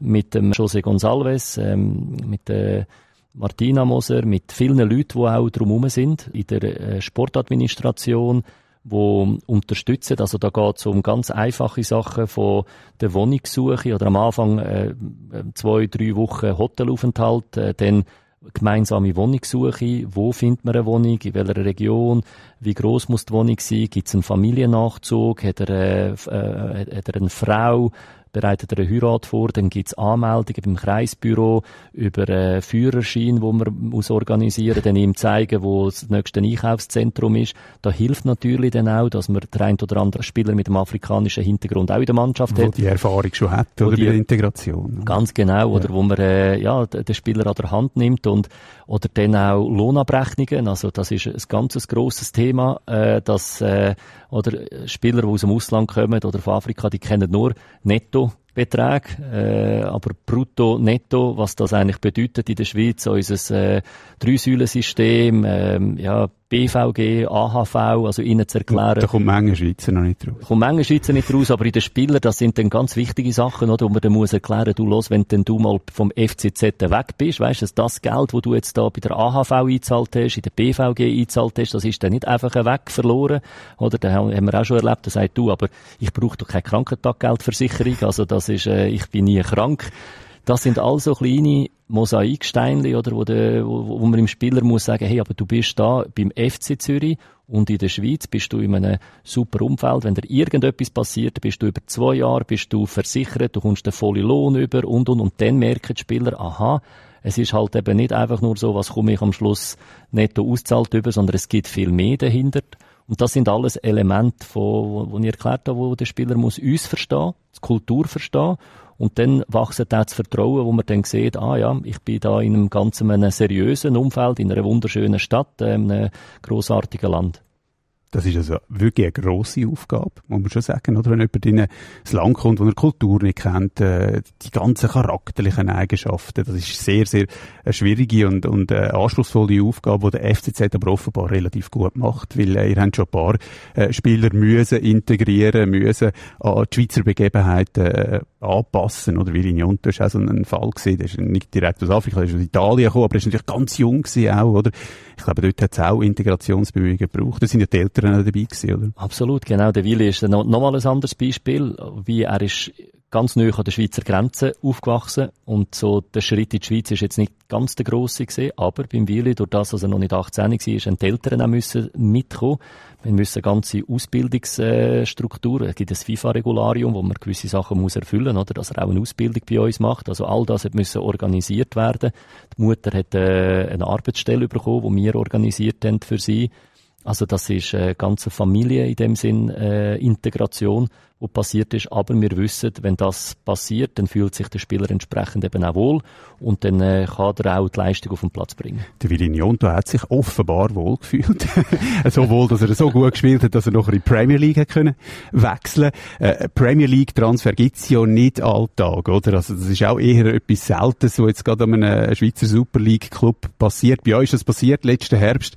mit dem José Gonçalves, ähm, mit der Martina Moser, mit vielen Leuten, die auch drumherum sind, in der äh, Sportadministration, wo unterstützen. Also da geht es um ganz einfache Sachen von der Wohnungssuche oder am Anfang äh, zwei, drei Wochen Hotelaufenthalt, äh, dann gemeinsame Wohnungssuche. Wo findet man eine Wohnung? In welcher Region? Wie groß muss die Wohnung sein? Gibt es einen Familiennachzug? Hat er, äh, äh, hat er eine Frau? Bereitet er eine Heirat vor, dann gibt's Anmeldungen beim Kreisbüro über einen Führerschein, wo man muss organisieren, dann ihm zeigen, wo das nächste Einkaufszentrum ist. Da hilft natürlich dann auch, dass man der ein oder andere Spieler mit dem afrikanischen Hintergrund auch in der Mannschaft wo hat. die Erfahrung schon hat, oder die, bei der Integration. Ganz genau, oder ja. wo man äh, ja, den Spieler an der Hand nimmt und oder dann auch Lohnabrechnungen, also das ist ein ganz grosses Thema, äh, dass äh, oder Spieler, die aus dem Ausland kommen oder von Afrika, die kennen nur netto Beträge, äh, aber brutto, netto, was das eigentlich bedeutet in der Schweiz, unser äh, Drei-Säulen-System, ähm, ja, BVG, AHV, also ihnen zu erklären. Da kommt Menge Schweizer noch nicht raus. Kommt Menge Schweizer nicht raus, aber in den Spielern, das sind dann ganz wichtige Sachen, oder, wo man dann muss erklären, du los, wenn denn du mal vom FCZ weg bist, weißt du, das Geld, wo du jetzt da bei der AHV eingezahlt hast, in der BVG eingezahlt hast, das ist dann nicht einfach weg verloren, oder, da haben wir auch schon erlebt, da sagt du, aber ich brauche doch keine Krankentaggeldversicherung, also das ist, äh, ich bin nie krank. Das sind also kleine Mosaiksteinchen, oder, wo, de, wo, wo man dem Spieler muss sagen, hey, aber du bist da beim FC Zürich und in der Schweiz bist du in einem super Umfeld. Wenn dir irgendetwas passiert, bist du über zwei Jahre, bist du versichert, du kommst den vollen Lohn über und, und, und dann merken die Spieler, aha, es ist halt eben nicht einfach nur so, was komme ich am Schluss netto auszahlt über, sondern es gibt viel mehr dahinter. Und das sind alles Elemente, von, wo ich erklärt habe, wo der Spieler muss uns verstehen, die Kultur verstehen und dann wächst auch das Vertrauen, wo man dann sieht, ah ja, ich bin da in einem ganz einem seriösen Umfeld, in einer wunderschönen Stadt, äh, in einem grossartigen Land. Das ist also wirklich eine grosse Aufgabe, muss man schon sagen, oder? Wenn jemand in ein Land kommt, wo er Kultur nicht kennt, äh, die ganzen charakterlichen Eigenschaften, das ist sehr, sehr eine schwierige und, und äh, anspruchsvolle Aufgabe, die der FCZ aber offenbar relativ gut macht, weil äh, ihr habt schon ein paar äh, Spieler müssen integrieren, müssen an die Schweizer Begebenheiten äh, anpassen, oder? Wie Lignon, du hast auch so einen Fall gesehen, der ist nicht direkt aus Afrika, der ist aus Italien gekommen, aber er ist natürlich ganz jung gewesen auch, oder? Ich glaube, dort hat es auch Integrationsbemühungen gebraucht. Das sind ja die Eltern auch dabei gewesen, oder? Absolut, genau. Der Willi ist noch, noch mal ein anderes Beispiel, wie er ist ganz neu an der Schweizer Grenze aufgewachsen und so der Schritt in die Schweiz ist jetzt nicht ganz der grosse gesehen, aber beim Willi, durch das, dass er noch nicht 18 war, haben die Eltern auch müssen mitkommen. Wir müssen ganze Ausbildungsstrukturen, es gibt ein FIFA-Regularium, wo man gewisse Sachen muss erfüllen, oder, dass er auch eine Ausbildung bei uns macht. Also all das müssen organisiert werden. Die Mutter hat äh, eine Arbeitsstelle bekommen, die wir organisiert haben für sie. Also das ist eine ganze Familie in dem Sinn äh, Integration, wo passiert ist. Aber wir wissen, wenn das passiert, dann fühlt sich der Spieler entsprechend eben auch wohl und dann äh, kann er auch die Leistung auf den Platz bringen. Der Virinionto hat sich offenbar wohl gefühlt. so wohl, dass er so gut gespielt hat, dass er noch in die Premier League hat können wechseln. Äh, Premier League Transfer gibt's ja nicht alltag, oder? Also das ist auch eher etwas Seltenes, was jetzt gerade an einem Schweizer Super League Club passiert. Bei euch ist das passiert letzten Herbst.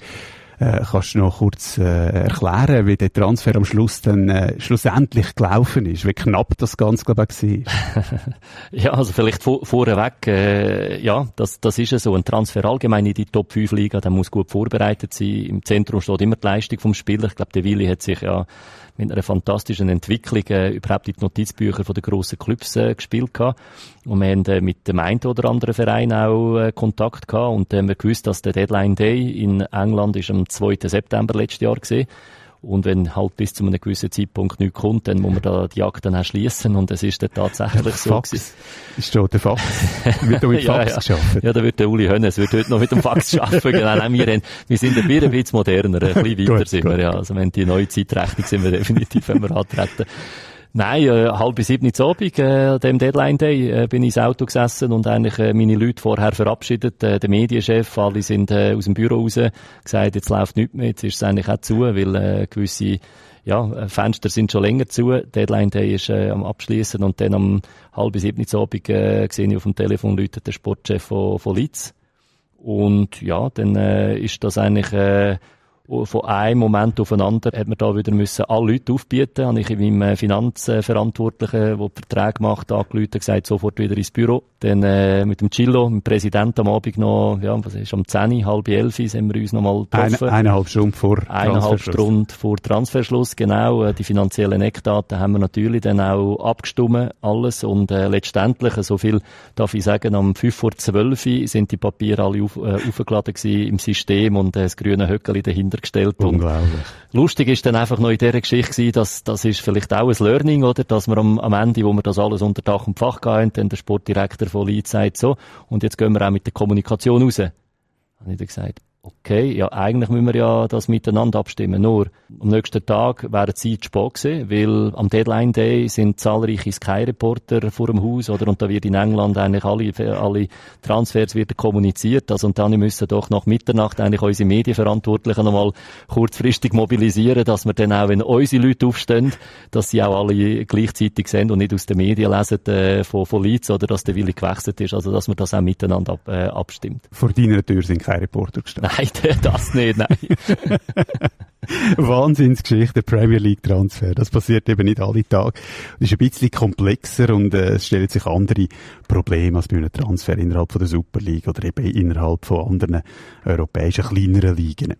Äh, kannst du noch kurz äh, erklären, wie der Transfer am Schluss dann äh, schlussendlich gelaufen ist? Wie knapp das Ganze, glaube ich, war? ja, also vielleicht vor, vorweg, äh, ja, das, das ist ja so. Ein Transfer allgemein in die Top 5 Liga, der muss gut vorbereitet sein. Im Zentrum steht immer die Leistung vom Spieler. Ich glaube, der Willi hat sich ja mit einer fantastischen Entwicklung äh, überhaupt in die Notizbücher den grossen Clubs äh, gespielt gehabt. Und wir haben äh, mit dem einen oder anderen Verein auch äh, Kontakt gehabt und äh, wir gewusst, dass der Deadline Day in England ist am 2. September letztes Jahr gesehen. Und wenn halt bis zu einem gewissen Zeitpunkt nichts kommt, dann muss man da die Akten auch schliessen. Und es ist dann tatsächlich so Fax. gewesen. Ist da der Fax? Wird da mit ja, Fax ja. geschafft? Ja, da wird der Uli Hönnes, wird heute noch mit dem Fax arbeiten. genau, nein, wir, haben, wir sind ein bisschen, ein bisschen moderner, ein bisschen weiter Gut, sind gut. wir, ja. Also wenn die neue Zeitrechnung sind wir definitiv, wenn wir antreten. Nein, äh, halb bis sieben zu Abend, äh, dem Deadline Day, äh, bin ich ins Auto gesessen und eigentlich äh, meine Leute vorher verabschiedet. Äh, der Medienchef, alle sind äh, aus dem Büro raus, gesagt, jetzt läuft nichts mehr, jetzt ist es eigentlich auch zu, weil äh, gewisse ja, äh, Fenster sind schon länger zu. Deadline Day ist äh, am Abschließen und dann am halb sieben zu Abend äh, sehe ich auf dem Telefon läutet der Sportchef von, von Leeds. Und ja, dann äh, ist das eigentlich äh, von einem Moment auf den anderen hat man da wieder müssen alle Leute aufbieten. Habe ich meinem äh, Finanzverantwortlichen, der die Verträge macht, angerufen gesagt, sofort wieder ins Büro. Dann äh, mit dem Chillo, dem Präsidenten am Abend noch, ja, was ist, um 10, halb 11 sind wir uns noch mal getroffen. Eine, eineinhalb Stunden vor Eineinhalb Stunden vor Transferschluss, genau. Äh, die finanziellen Eckdaten haben wir natürlich dann auch abgestimmt, alles. Und äh, letztendlich, so viel darf ich sagen, am 5 vor 12 sind die Papiere alle auf, äh, aufgeladen im System und äh, das grüne Höckeli dahinter gestellt. Unglaublich. Und lustig ist dann einfach noch in dieser Geschichte gewesen, dass das ist vielleicht auch ein Learning, oder? Dass wir am, am Ende, wo wir das alles unter Dach und Fach gehen, dann der Sportdirektor von Leeds sagt so, und jetzt gehen wir auch mit der Kommunikation raus. Habe ich dann gesagt, okay, ja, eigentlich müssen wir ja das miteinander abstimmen. Nur, am nächsten Tag wäre die Zeit spät gewesen, weil am Deadline Day sind zahlreiche Sky-Reporter vor dem Haus, oder? Und da wird in England eigentlich alle, alle Transfers werden kommuniziert. Also, und dann müssen doch nach Mitternacht eigentlich unsere Medienverantwortlichen nochmal kurzfristig mobilisieren, dass wir dann auch, wenn unsere Leute aufstehen, dass sie auch alle gleichzeitig sind und nicht aus den Medien lesen, äh, von, von Leeds, oder dass der Wille gewechselt ist. Also, dass man das auch miteinander ab, äh, abstimmt. Vor deiner Tür sind keine Reporter gestanden. Nein, das nicht, nein. Wahnsinnsgeschichte, Premier League Transfer. Das passiert eben nicht alle Tage. Das ist ein bisschen komplexer und äh, es stellen sich andere Probleme als bei einem Transfer innerhalb von der Super League oder eben innerhalb von anderen europäischen kleineren Ligen.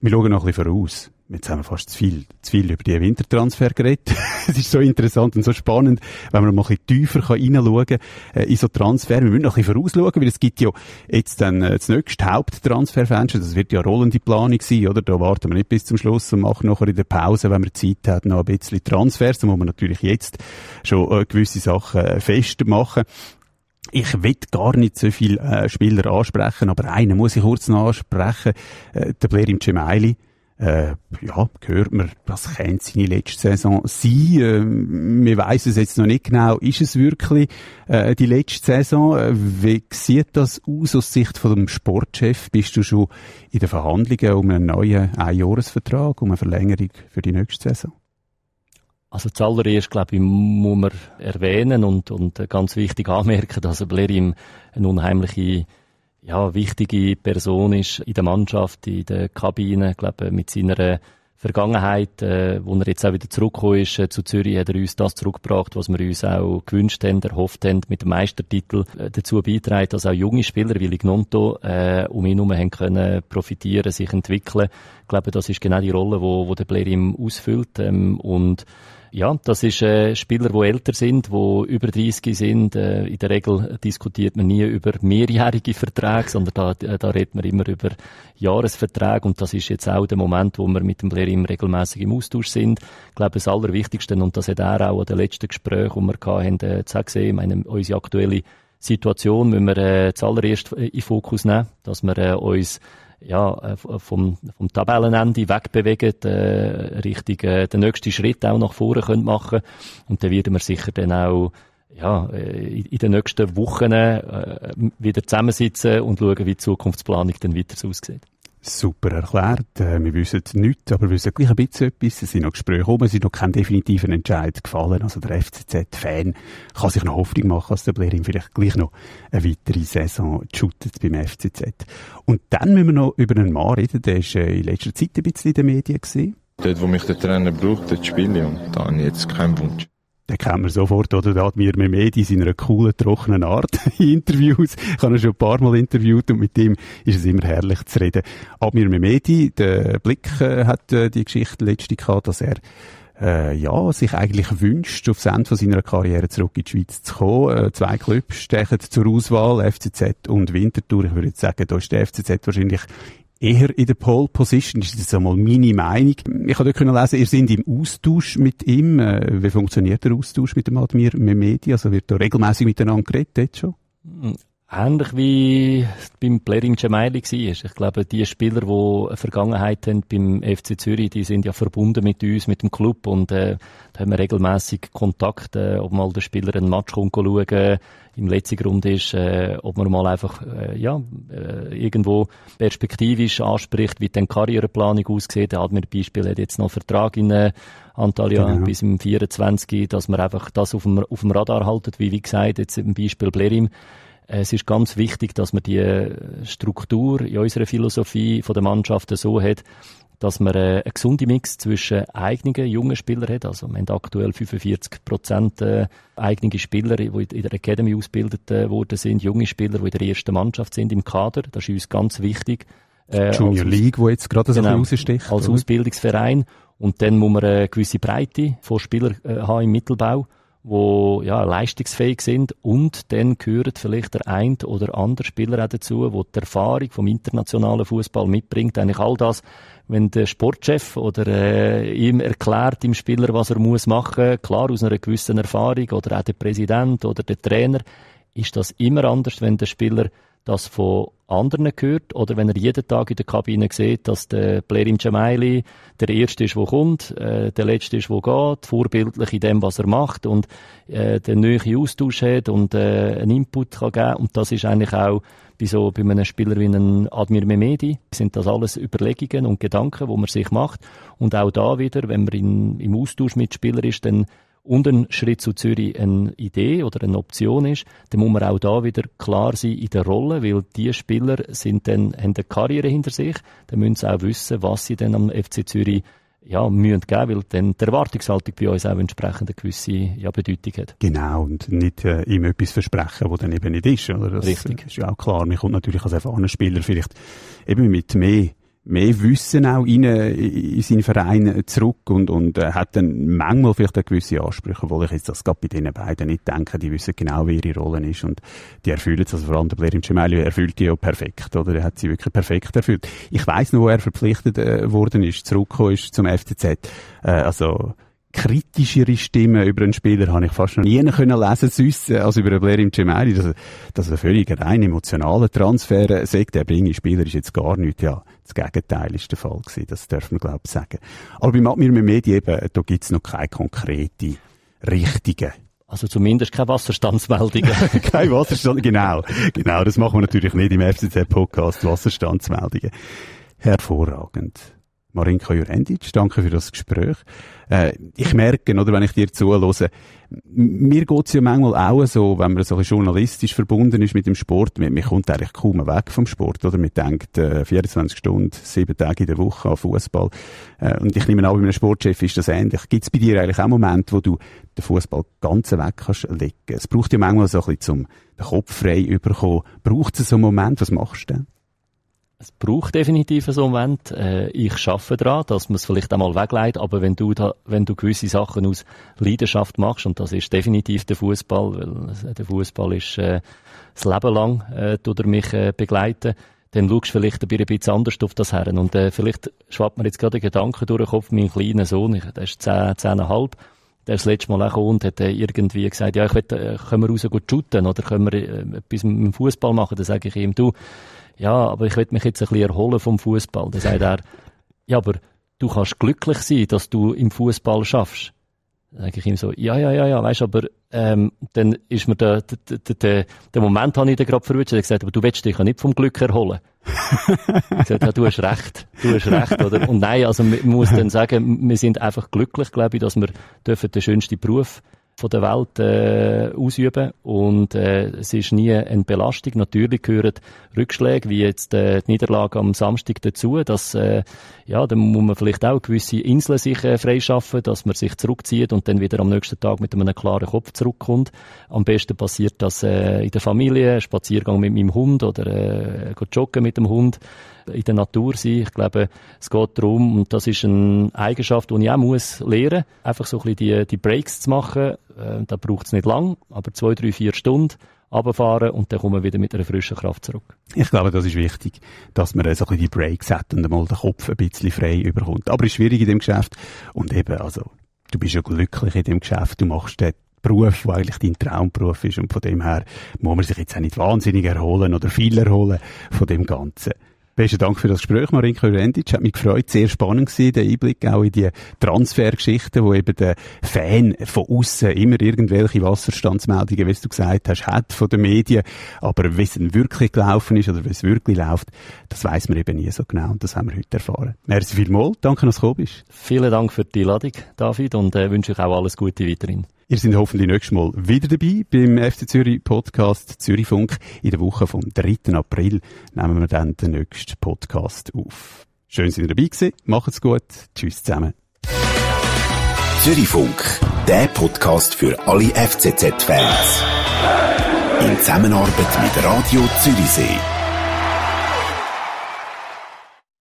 Wir schauen noch ein bisschen voraus. Jetzt haben wir fast zu viel, zu viel über die Wintertransfer geredet. es ist so interessant und so spannend, wenn man mal ein bisschen tiefer reinschauen kann äh, in so Transfer. Wir müssen noch ein bisschen vorausschauen, weil es gibt ja jetzt dann äh, das nächste Haupttransferfenster. Das wird ja rollende Planung sein, oder? Da warten wir nicht bis zum Schluss und machen nachher in der Pause, wenn wir Zeit haben, noch ein bisschen Transfers. Da muss man natürlich jetzt schon äh, gewisse Sachen äh, festmachen. Ich will gar nicht so viele äh, Spieler ansprechen, aber einen muss ich kurz noch ansprechen. Äh, der Blair im Gemaili äh, ja, gehört man, was könnte seine letzte Saison sein? Äh, wir weiss es jetzt noch nicht genau. Ist es wirklich äh, die letzte Saison? Äh, wie sieht das aus aus Sicht von dem Sportchef? Bist du schon in den Verhandlungen um einen neuen Einjahresvertrag, um eine Verlängerung für die nächste Saison? Also zuallererst, glaube ich, muss man erwähnen und, und ganz wichtig anmerken, dass Blerim eine unheimliche ja, wichtige Person ist in der Mannschaft, in der Kabine, ich glaube, mit seiner Vergangenheit, äh, wo er jetzt auch wieder zurückgekommen ist äh, zu Zürich, hat er uns das zurückgebracht, was wir uns auch gewünscht haben, erhofft haben, mit dem Meistertitel äh, dazu beitragen, dass auch junge Spieler wie Lignonto äh, um ihn herum haben können profitieren, sich entwickeln. Ich glaube, das ist genau die Rolle, wo, wo der Blair ihm ausfüllt ähm, und ja, das ist äh, Spieler, die älter sind, die über 30 sind. Äh, in der Regel diskutiert man nie über mehrjährige Verträge, sondern da, äh, da redet man immer über Jahresverträge. Und das ist jetzt auch der Moment, wo wir mit dem Blair immer regelmäßig im Austausch sind. Ich glaube, das Allerwichtigste, und das hat er auch an den letzten Gesprächen, die wir hatten, äh, gesehen, ich meine, unsere aktuelle Situation müssen wir äh, zuallererst in Fokus nehmen, dass wir äh, uns ja, äh, vom, vom Tabellenende wegbewegen, äh, Richtung äh, den nächsten Schritt auch nach vorne können machen Und dann werden wir sicher dann auch ja, äh, in den nächsten Wochen äh, wieder zusammensitzen und schauen, wie die Zukunftsplanung dann weiter aussieht. Super erklärt. Äh, wir wissen nichts, aber wir wissen gleich ein bisschen etwas. Es sind noch Gespräche gekommen, es sind noch kein definitiver Entscheid gefallen. Also der FCZ-Fan kann sich noch Hoffnung machen, dass der Blair ihm vielleicht gleich noch eine weitere Saison shootet beim FCZ. Und dann müssen wir noch über einen Mann reden, der ist äh, in letzter Zeit ein bisschen in den Medien gewesen. Dort, wo mich der Trainer braucht, dort spiele ich und da habe ich jetzt keinen Wunsch den kennt man sofort, oder? Da hat mir Mehmedi in seiner coolen, trockenen Art in Interviews. Ich habe ihn schon ein paar Mal interviewt und mit ihm ist es immer herrlich zu reden. Admir Mehmedi, der Blick äh, hat äh, die Geschichte letzte gehabt, dass er äh, ja, sich eigentlich wünscht, aufs Ende von seiner Karriere zurück in die Schweiz zu kommen. Äh, zwei Clubs stechen zur Auswahl, FCZ und Winterthur. Ich würde jetzt sagen, da ist der FCZ wahrscheinlich eher in der Pole Position. Das ist jetzt einmal meine Meinung. Ich habe dort lesen, ihr seid im Austausch mit ihm. Äh, wie funktioniert der Austausch mit dem Admir Mehmedi? Also wird da regelmäßig miteinander geredet jetzt schon? Ähnlich wie beim Blering Gemaili war. Ich glaube, die Spieler, die eine Vergangenheit haben beim FC Zürich, die sind ja verbunden mit uns, mit dem Club und äh, da haben wir regelmäßig Kontakt, äh, ob mal der Spieler einen Match kommt schauen, im letzten Grund ist, äh, ob man mal einfach äh, ja, äh, irgendwo perspektivisch anspricht, wie die Karriereplanung aussieht. Er hat mir Beispiel hat jetzt noch einen Vertrag in äh, Antalya genau. bis im 24, dass man einfach das auf dem, auf dem Radar haltet, wie wie gesagt, jetzt im Beispiel Blerim. Es ist ganz wichtig, dass man die Struktur in unserer Philosophie von der Mannschaft so hat, dass man äh, einen gesunden Mix zwischen eigenen jungen Spielern hat. Also, man hat aktuell 45 Prozent äh, eigene Spieler, die in der Academy ausgebildet äh, worden sind, junge Spieler, die in der ersten Mannschaft sind im Kader. Das ist uns ganz wichtig. Äh, Junior League, wo jetzt gerade genau, so raussticht. Als oder? Ausbildungsverein. Und dann muss man eine gewisse Breite von Spielern äh, haben im Mittelbau wo ja, leistungsfähig sind und dann gehört vielleicht der ein oder andere Spieler auch dazu, wo die Erfahrung vom internationalen Fußball mitbringt. Eigentlich all das, wenn der Sportchef oder äh, ihm erklärt dem Spieler, was er muss machen, klar aus einer gewissen Erfahrung oder auch der Präsident oder der Trainer, ist das immer anders, wenn der Spieler das von anderen hört oder wenn er jeden Tag in der Kabine sieht, dass der Blerim Jamaili der Erste ist, der kommt, äh, der Letzte ist, der geht, vorbildlich in dem, was er macht und äh, den neuen Austausch hat und äh, einen Input kann geben. Und das ist eigentlich auch bei so bei einem Spieler wie einem Admir Mehmedi sind das alles Überlegungen und Gedanken, wo man sich macht. Und auch da wieder, wenn man in, im Austausch mit Spielern ist, dann und ein Schritt zu Zürich eine Idee oder eine Option ist, dann muss man auch da wieder klar sein in der Rolle, weil die Spieler sind dann, haben eine Karriere hinter sich, dann müssen sie auch wissen, was sie dann am FC Zürich ja, müssen geben, weil dann die Erwartungshaltung bei uns auch entsprechend eine gewisse ja, Bedeutung hat. Genau, und nicht äh, ihm etwas versprechen, was dann eben nicht ist. Oder? Das Richtig. ist ja auch klar. Man kommt natürlich als erfahrener Spieler vielleicht eben mit mehr mehr Wissen auch in, in seinen Verein zurück und, und äh, hat dann manchmal vielleicht auch gewisse Ansprüche, obwohl ich jetzt das gerade bei den beiden nicht denke. Die wissen genau, wie ihre Rolle ist und die erfüllen es. Also vor allem der Blair im Gemelli erfüllt die ja perfekt, oder? Er hat sie wirklich perfekt erfüllt. Ich weiss noch, wo er verpflichtet äh, worden ist, zurückgekommen ist zum FCZ. Äh, also kritischere Stimmen über einen Spieler habe ich fast noch nie können lesen sonst, äh, als über einen Blair im Cemeri, dass, dass er völlig rein emotionaler Transfer äh, sagt, der bringe Spieler ist jetzt gar nicht, ja, das Gegenteil ist der Fall gewesen, das darf man glaube ich sagen. Aber beim Admir Medi eben, da gibt's noch keine konkrete, richtige also zumindest keine Wasserstandsmeldungen. keine Wasserstand, genau. Genau, das machen wir natürlich nicht im FCZ-Podcast, Wasserstandsmeldungen. Hervorragend. Marinka Jurendic, danke für das Gespräch. Äh, ich merke, oder, wenn ich dir zuhöre, mir geht's ja manchmal auch so, wenn man so ein journalistisch verbunden ist mit dem Sport, man, man kommt eigentlich kaum weg vom Sport, oder? Man denkt, äh, 24 Stunden, sieben Tage in der Woche an Fußball. Äh, und ich nehme an, bei einem Sportchef ist das ähnlich. Gibt's bei dir eigentlich auch Momente, wo du den Fußball ganz weg kannst legen? Es braucht ja manchmal so ein bisschen zum den Kopf frei überkommen. Braucht es so einen Moment? Was machst du denn? Es braucht definitiv so einen Moment. Äh, ich schaffe daran, dass man es vielleicht einmal wegleitet, aber wenn du da, wenn du gewisse Sachen aus Leidenschaft machst, und das ist definitiv der Fußball, weil der Fußball ist äh, das Leben lang, äh, tut er mich äh, begleiten, dann schaust du vielleicht ein bisschen anders auf das her. Und äh, vielleicht schwappt mir jetzt gerade ein Gedanke durch den Kopf, mein kleiner Sohn, der ist zehn, zehneinhalb, der ist das letzte Mal auch gekommen und hat äh, irgendwie gesagt, ja, ich will, äh, können wir raus gut shooten oder können wir äh, etwas mit dem Fußball machen? Dann sage ich ihm, du, ja, aber ich will mich jetzt ein bisschen erholen vom Fußball. Dann sagt er, ja, aber du kannst glücklich sein, dass du im Fußball schaffst. Dann sage ich ihm so, ja, ja, ja, ja, weißt aber ähm, dann ist mir der, der, der, der, der Moment habe ich dann gerade verwünscht. Er gesagt, aber du willst dich ja nicht vom Glück erholen. ich gesagt, ja, du hast recht, du hast recht, oder? Und nein, also man muss dann sagen, wir sind einfach glücklich, glaube ich, dass wir dürfen den schönsten Beruf von der Welt äh, ausüben und äh, es ist nie eine Belastung. Natürlich gehören Rückschläge wie jetzt äh, die Niederlage am Samstag dazu, dass äh, ja, dann muss man vielleicht auch gewisse Inseln sich äh, freischaffen, dass man sich zurückzieht und dann wieder am nächsten Tag mit einem klaren Kopf zurückkommt. Am besten passiert das äh, in der Familie, Spaziergang mit meinem Hund oder äh, joggen mit dem Hund in der Natur sein. Ich glaube, es geht darum, und das ist eine Eigenschaft, die ich auch muss lernen, einfach so ein bisschen die, die Breaks zu machen. Äh, da braucht es nicht lang, aber zwei, drei, vier Stunden runterfahren und dann kommen wir wieder mit einer frischen Kraft zurück. Ich glaube, das ist wichtig, dass man so ein bisschen die Breaks hat und einmal den Kopf ein bisschen frei überkommt. Aber es ist schwierig in dem Geschäft und eben, also, du bist ja glücklich in dem Geschäft, du machst den Beruf, der eigentlich dein Traumberuf ist und von dem her muss man sich jetzt auch nicht wahnsinnig erholen oder viel erholen von dem Ganzen. Besten Dank für das Gespräch, Marinka Rendic. Hat mich gefreut. Sehr spannend gewesen, der Einblick auch in die Transfergeschichten, wo eben der Fan von außen immer irgendwelche Wasserstandsmeldungen, wie du gesagt hast, hat von den Medien. Aber wie es wirklich gelaufen ist oder wie es wirklich läuft, das weiß man eben nie so genau. Und das haben wir heute erfahren. Merci vielmals. Danke, dass du gekommen bist. Vielen Dank für die Einladung, David, und äh, wünsche euch auch alles Gute weiterhin. Ihr seid hoffentlich nächstes Mal wieder dabei beim FC Zürich Podcast Zürichfunk. In der Woche vom 3. April nehmen wir dann den nächsten Podcast auf. Schön, dass ihr dabei gewesen. Macht's gut. Tschüss zusammen. Zürichfunk, der Podcast für alle FCZ-Fans. In Zusammenarbeit mit Radio Zürichsee.